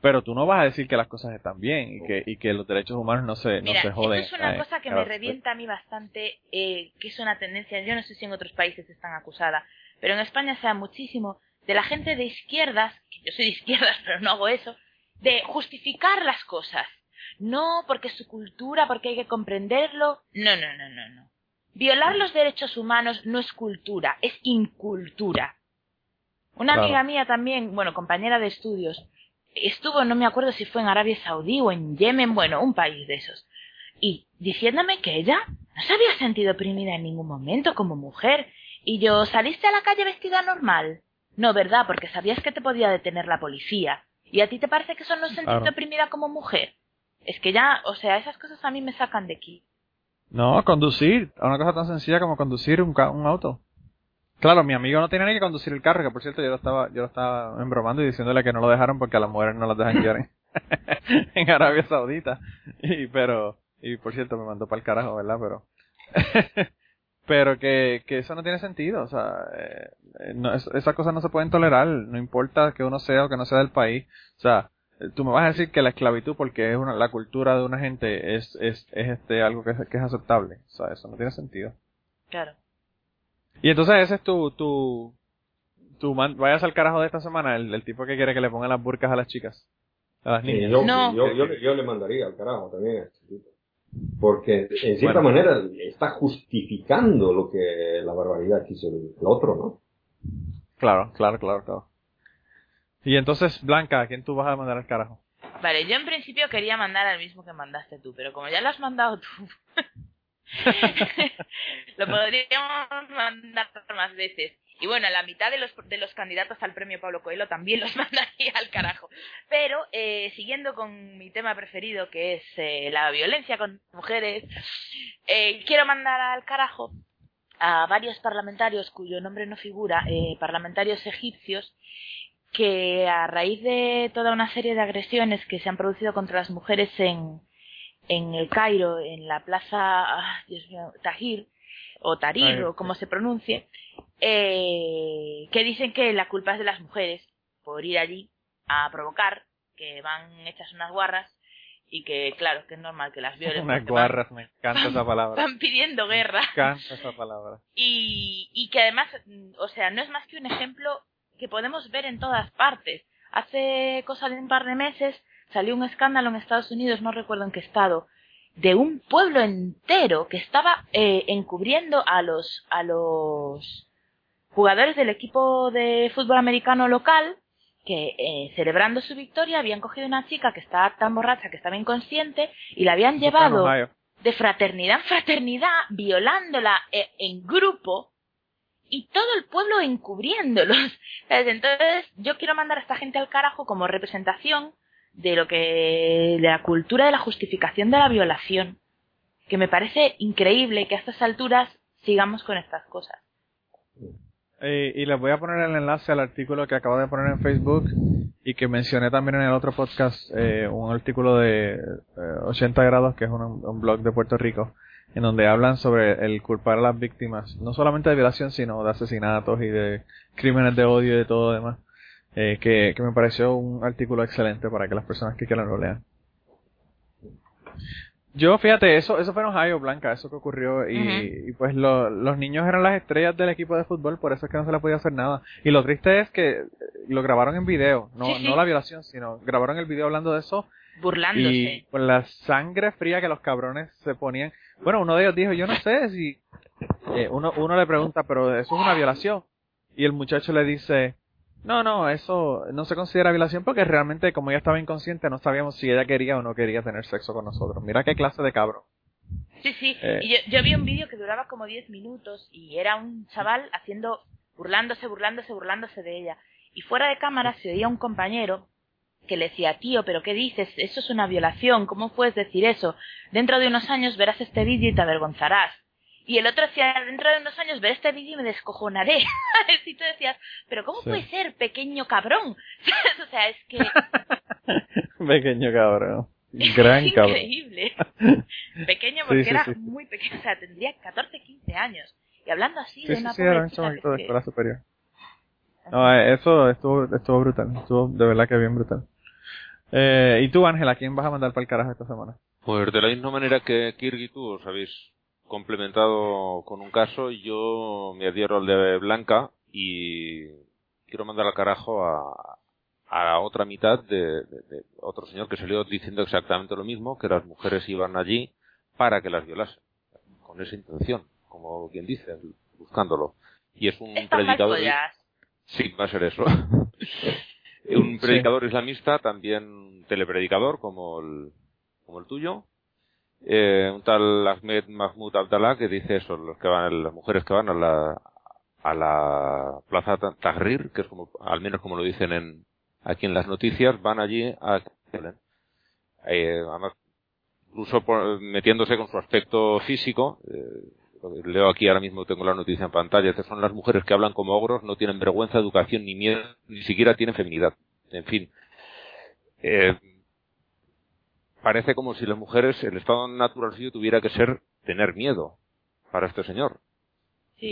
Pero tú no vas a decir que las cosas están bien y que, y que los derechos humanos no se, no se joden. Esto es una cosa que me revienta a mí bastante, eh, que es una tendencia, yo no sé si en otros países están acusada, pero en España se da muchísimo de la gente de izquierdas, que yo soy de izquierdas pero no hago eso, de justificar las cosas. No, porque es su cultura, porque hay que comprenderlo. No, no, no, no, no. Violar los derechos humanos no es cultura, es incultura. Una amiga mía también, bueno, compañera de estudios, estuvo, no me acuerdo si fue en Arabia Saudí o en Yemen, bueno, un país de esos. Y diciéndome que ella no se había sentido oprimida en ningún momento como mujer. Y yo, ¿saliste a la calle vestida normal? No, ¿verdad? Porque sabías que te podía detener la policía. ¿Y a ti te parece que eso no sentirte oprimida como mujer? Es que ya, o sea, esas cosas a mí me sacan de aquí. No, conducir. Una cosa tan sencilla como conducir un, un auto. Claro, mi amigo no tenía ni que conducir el carro, que por cierto yo lo estaba, yo lo estaba embromando y diciéndole que no lo dejaron porque a las mujeres no las dejan guiar [LAUGHS] en, Arabia Saudita. Y pero, y por cierto me mandó para el carajo, ¿verdad? Pero, [LAUGHS] pero que, que eso no tiene sentido, o sea, eh, no, esas cosas no se pueden tolerar, no importa que uno sea o que no sea del país, o sea, tú me vas a decir que la esclavitud porque es una, la cultura de una gente es, es, es este algo que que es aceptable, o sea, eso no tiene sentido. Claro. Y entonces ese es tu, tu, tu vayas al carajo de esta semana, el, tipo que quiere que le pongan las burcas a las chicas, a las niñas. yo, yo, yo, le mandaría al carajo también a este tipo. Porque en cierta manera está justificando lo que la barbaridad quiso el otro, ¿no? Claro, claro, claro, claro. Y entonces, Blanca, ¿a quién tú vas a mandar al carajo? Vale, yo en principio quería mandar al mismo que mandaste tú, pero como ya lo has mandado tú, [LAUGHS] lo podríamos mandar más veces. Y bueno, la mitad de los, de los candidatos al premio Pablo Coelho también los [LAUGHS] mandaría al carajo. Pero, eh, siguiendo con mi tema preferido, que es eh, la violencia con mujeres, eh, quiero mandar al carajo a varios parlamentarios cuyo nombre no figura, parlamentarios egipcios, que a raíz de toda una serie de agresiones que se han producido contra las mujeres en, en el Cairo, en la plaza ah, Dios mío, Tahir, o Tahrir, o como se pronuncie, eh, que dicen que la culpa es de las mujeres por ir allí a provocar, que van hechas unas guarras y que, claro, que es normal que las violen. [LAUGHS] Unas guarras, me encanta esa palabra. Van pidiendo guerra. Me encanta esa palabra. Y, y que además, o sea, no es más que un ejemplo que podemos ver en todas partes. Hace cosa de un par de meses salió un escándalo en Estados Unidos, no recuerdo en qué estado, de un pueblo entero que estaba eh, encubriendo a los a los jugadores del equipo de fútbol americano local que eh, celebrando su victoria habían cogido una chica que estaba tan borracha que estaba inconsciente y la habían llevado de fraternidad en fraternidad violándola eh, en grupo y todo el pueblo encubriéndolos. [LAUGHS] Entonces yo quiero mandar a esta gente al carajo como representación de lo que de la cultura de la justificación de la violación que me parece increíble que a estas alturas sigamos con estas cosas. Eh, y les voy a poner el enlace al artículo que acabo de poner en Facebook y que mencioné también en el otro podcast eh, un artículo de 80 eh, grados que es un, blog de Puerto Rico en donde hablan sobre el culpar a las víctimas no solamente de violación sino de asesinatos y de crímenes de odio y de todo demás eh, que, que me pareció un artículo excelente para que las personas que quieran lo lean yo, fíjate, eso eso fue en Ohio, Blanca, eso que ocurrió. Y, pues los niños eran las estrellas del equipo de fútbol, por eso es que no se le podía hacer nada. Y lo triste es que eh, lo grabaron en video, no, no la violación, sino grabaron el video hablando de eso. Burlándose. Y con la sangre fría que los cabrones se ponían. Bueno, uno de ellos dijo, yo no sé si... Eh, uno, uno le pregunta, pero eso es una violación. Y el muchacho le dice, no, no, eso no se considera violación porque realmente como ella estaba inconsciente no sabíamos si ella quería o no quería tener sexo con nosotros. Mira qué clase de cabrón. Sí, sí. Eh. Y yo, vi un vídeo que duraba como 10 minutos y era un chaval haciendo, burlándose, burlándose, burlándose de ella. Y fuera de cámara se oía un compañero que le decía, tío, pero ¿qué dices? Eso es una violación, ¿cómo puedes decir eso? Dentro de unos años verás este vídeo y te avergonzarás. Y el otro decía, dentro de unos años ver este vídeo y me descojonaré. [LAUGHS] y tú decías, pero ¿cómo puede ser pequeño cabrón? [LAUGHS] o sea, es que... [LAUGHS] pequeño cabrón. Gran cabrón. Increíble. pequeño porque era muy pequeño, o sea, tendría 14, 15 años. Y hablando así de una sí, era un de escuela superior. No, eh, eso estuvo, estuvo brutal. Estuvo de verdad que bien brutal. Eh, ¿Y tú, Ángela, quién vas a mandar para el carajo esta semana? Pues de la misma manera que Kirk y tú, sabéis complementado con un caso, yo me adhiero al de Blanca y quiero mandar al carajo a, a la otra mitad de, otro señor que salió diciendo exactamente lo mismo, que las mujeres iban allí para que las violasen, con esa intención, como quien dice, buscándolo. Y es un predicador. Sí, va a ser eso. [LAUGHS] un predicador islamista, también telepredicador como el, como el tuyo, eh, un tal Ahmed Mahmoud Abdallah que dice eso, los que van, las mujeres que van a la, a la plaza Tahrir, que es como, al menos como lo dicen en, aquí en las noticias, van allí a eh, además, incluso metiéndose con su aspecto físico, eh, leo aquí ahora mismo, tengo la noticia en pantalla, que son las mujeres que hablan como ogros, no tienen vergüenza, educación ni miedo, ni siquiera tienen feminidad. En fin. Eh, parece como si las mujeres, el estado natural suyo tuviera que ser tener miedo para este señor.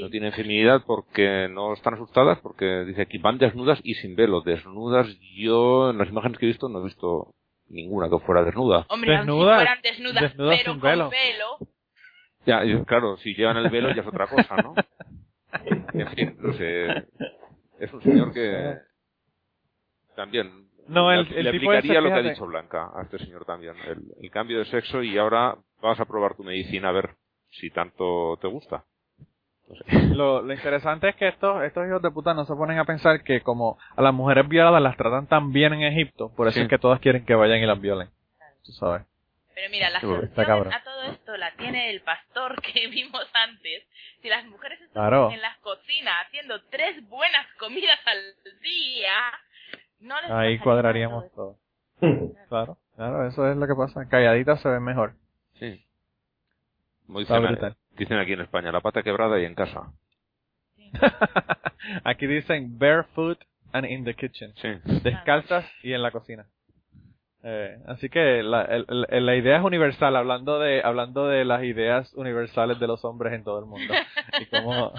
No tienen feminidad porque no están asustadas, porque dice aquí van desnudas y sin velo. Desnudas, yo en las imágenes que he visto no he visto ninguna que fuera desnuda. Hombre, desnudas, si fueran desnudas, pero con velo. Ya, claro, si llevan el velo ya es otra cosa, ¿no? En fin, no sé. Es un señor que también no, el, le, aplicaría lo que ha dicho Blanca a este señor también, el, cambio de sexo y ahora vas a probar tu medicina a ver si tanto te gusta. [LAUGHS] Lo, lo, interesante es que estos, estos hijos de puta no se ponen a pensar que como a las mujeres violadas las tratan tan bien en Egipto, por eso es que todas quieren que vayan y las violen. Tú sabes. Pero mira, la solución a todo esto la tiene el pastor que [LAUGHS] vimos antes. Si las mujeres están en las cocinas haciendo tres buenas comidas al día, Ahí cuadraríamos todo. [LAUGHS] claro, claro, eso es lo que pasa. Calladitas se ven mejor. Sí. Muy dicen, dicen aquí en España, la pata quebrada y en casa. [LAUGHS] aquí dicen barefoot and in the kitchen. Sí. Descalzas y en la cocina. Eh, así que la, la idea es universal, hablando de, hablando de las ideas universales de los hombres en todo el mundo. [LAUGHS] y cómo,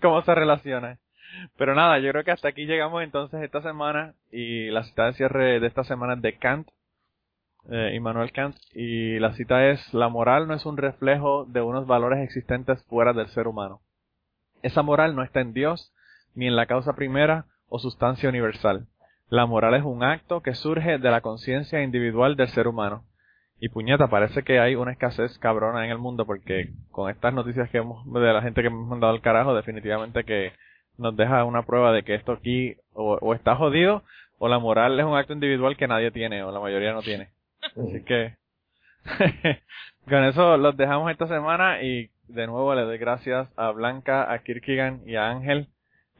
cómo se relaciona. Pero nada, yo creo que hasta aquí llegamos entonces esta semana y la cita de cierre de esta semana es de Kant, eh, Immanuel Kant, y la cita es, la moral no es un reflejo de unos valores existentes fuera del ser humano. Esa moral no está en Dios, ni en la causa primera o sustancia universal. La moral es un acto que surge de la conciencia individual del ser humano. Y puñeta, parece que hay una escasez cabrona en el mundo porque con estas noticias que hemos, de la gente que hemos mandado al carajo, definitivamente que nos deja una prueba de que esto aquí o, está jodido o la moral es un acto individual que nadie tiene o la mayoría no tiene. Así que [LAUGHS] con eso los dejamos esta semana y de nuevo le doy gracias a Blanca, a Kirkigan y a Ángel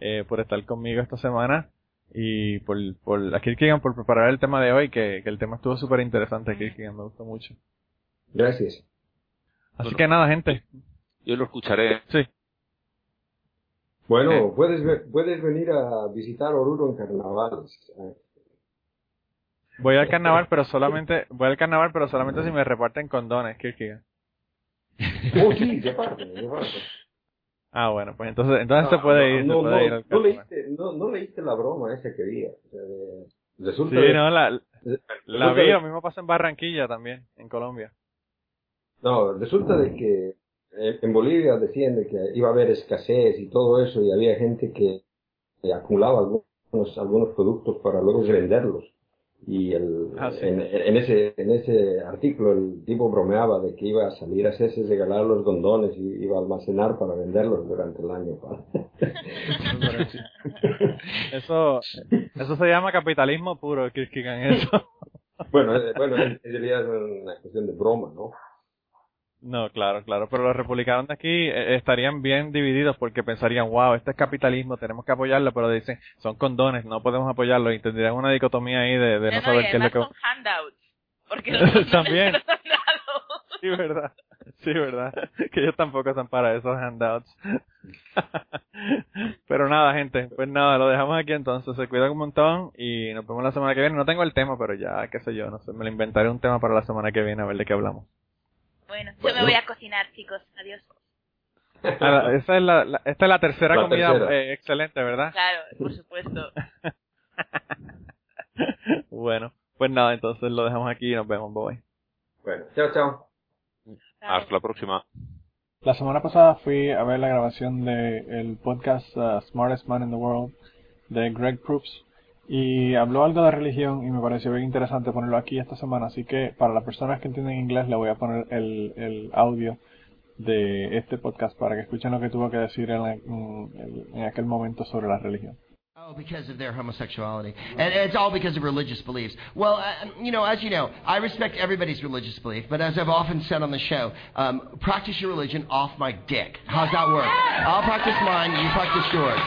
eh, por estar conmigo esta semana y por, por a Kirkigan por preparar el tema de hoy que, el tema estuvo súper interesante Kirkigan me gustó mucho. Gracias. Así que nada gente. Yo lo escucharé. Sí. Bueno, puedes, puedes venir a visitar Oruro en carnavales. Voy al [LAUGHS] carnaval, pero solamente, voy al carnaval, pero solamente si me reparten condones, Kierkegaard. Oh, sí, [LAUGHS] de parte, de parte. Ah, bueno, pues entonces, entonces se puede ir, no, se puede no, ir al no carnaval. leíste, no, no leíste la broma esa que vi. Resulta Sí, de- no, la, la vi, lo mismo pasa en Barranquilla también, en Colombia. No, resulta de que eh, en Bolivia decían de que iba a haber escasez y todo eso y había gente que, acumulaba algunos, algunos productos para luego venderlos. Y el, Ah, sí. en, en ese, en ese artículo el tipo bromeaba de que iba a salir a hacerse regalar los condones y iba a almacenar para venderlos durante el año. [LAUGHS] Eso, eso se llama capitalismo puro, Kierkegaard, eso. bueno, eh, bueno, en en realidad es una cuestión de broma, ¿no? No, claro, claro, pero los republicanos de aquí eh, estarían bien divididos porque pensarían, wow, este es capitalismo, tenemos que apoyarlo, pero dicen, son condones, no podemos apoyarlo y tendrían una dicotomía ahí de, de no saber qué es lo que... son handouts. Porque [LAUGHS] los También. los. Sí, verdad, sí, verdad, que ellos tampoco están para esos handouts. [LAUGHS] pero nada, gente, pues nada, lo dejamos aquí entonces, se cuidan un montón y nos vemos la semana que viene. No tengo el tema, pero ya, qué sé yo, no sé, me lo inventaré un tema para la semana que viene a ver de qué hablamos. Bueno, yo me voy a cocinar, chicos. Adiós. Ah, la- esa es la, la- esta es la tercera La comida tercera. eh, excelente, ¿verdad? Claro, por supuesto. [LAUGHS] bueno, pues nada, entonces lo dejamos aquí y nos vemos, bye. Bueno, chao, chao. Hasta la próxima. La semana pasada fui a ver la grabación del podcast uh, Smartest Man in the World de Greg Proops y habló algo de religión y me pareció bien interesante ponerlo aquí esta semana, así que para las personas que entienden inglés le voy a poner el, el audio de este podcast para que escuchen lo que tuvo que decir en, en- en aquel momento sobre la religión. Oh, because of their homosexuality. And it's all because of religious beliefs. Well, uh, you know, as you know, I respect everybody's religious belief, but as I've often said on the show, um, practice your religion off my dick. How's that work? I'll practice mine, you practice yours.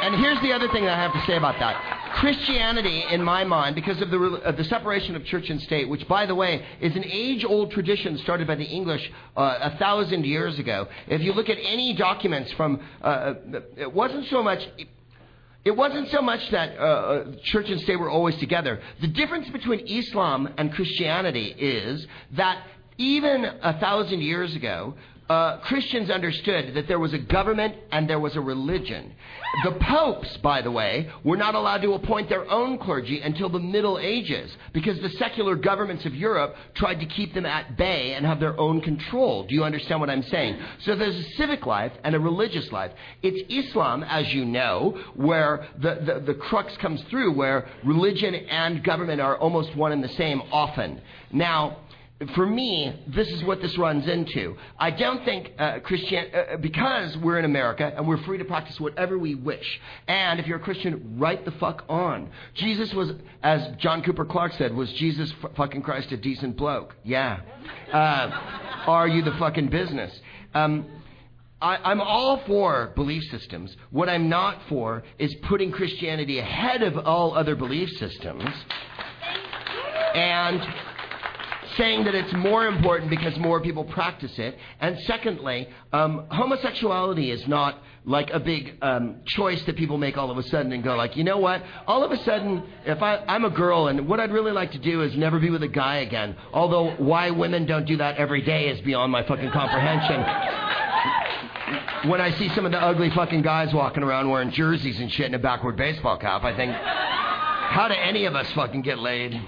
And here's the other thing I have to say about that. Christianity, in my mind, because of the, the separation of church and state, which, by the way, is an age old tradition started by the English uh, a thousand years ago. If you look at any documents from, uh, it wasn't so much. It wasn't so much that uh, uh, church and state were always together. The difference between Islam and Christianity is that even a thousand years ago, uh, Christians understood that there was a government and there was a religion. The popes, by the way, were not allowed to appoint their own clergy until the Middle Ages because the secular governments of Europe tried to keep them at bay and have their own control. Do you understand what I'm saying? So there's a civic life and a religious life. It's Islam, as you know, where the, the, the crux comes through, where religion and government are almost one and the same often. Now, for me, this is what this runs into. I don't think uh, Christian, uh, because we're in America and we're free to practice whatever we wish. And if you're a Christian, right the fuck on. Jesus was, as John Cooper Clarke said, was Jesus f- fucking Christ a decent bloke? Yeah. Uh, are you the fucking business? Um, I, I'm all for belief systems. What I'm not for is putting Christianity ahead of all other belief systems. And saying that it's more important because more people practice it. And secondly, um, homosexuality is not like a big um, choice that people make all of a sudden and go like, you know what? All of a sudden, if I, I'm a girl and what I'd really like to do is never be with a guy again. Although why women don't do that every day is beyond my fucking comprehension. When I see some of the ugly fucking guys walking around wearing jerseys and shit and a backward baseball cap, I think, how do any of us fucking get laid?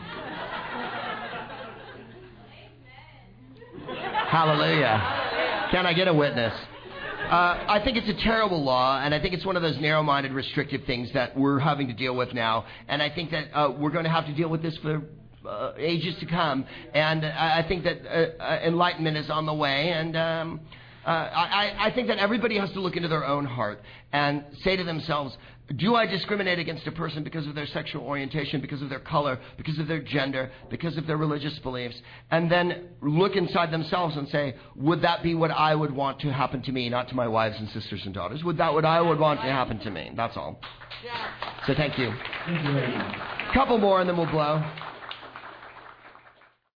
Hallelujah. Can I get a witness? Uh, I think it's a terrible law, and I think it's one of those narrow minded, restrictive things that we're having to deal with now. And I think that uh, we're going to have to deal with this for uh, ages to come. And I, think that uh, uh, enlightenment is on the way. And um, uh, I, I think that everybody has to look into their own heart and say to themselves, do I discriminate against a person because of their sexual orientation, because of their color, because of their gender, because of their religious beliefs? And then look inside themselves and say, would that be what I would want to happen to me, not to my wives and sisters and daughters? Would that what I would want to happen to me? That's all. So thank you. Couple more and then we'll blow.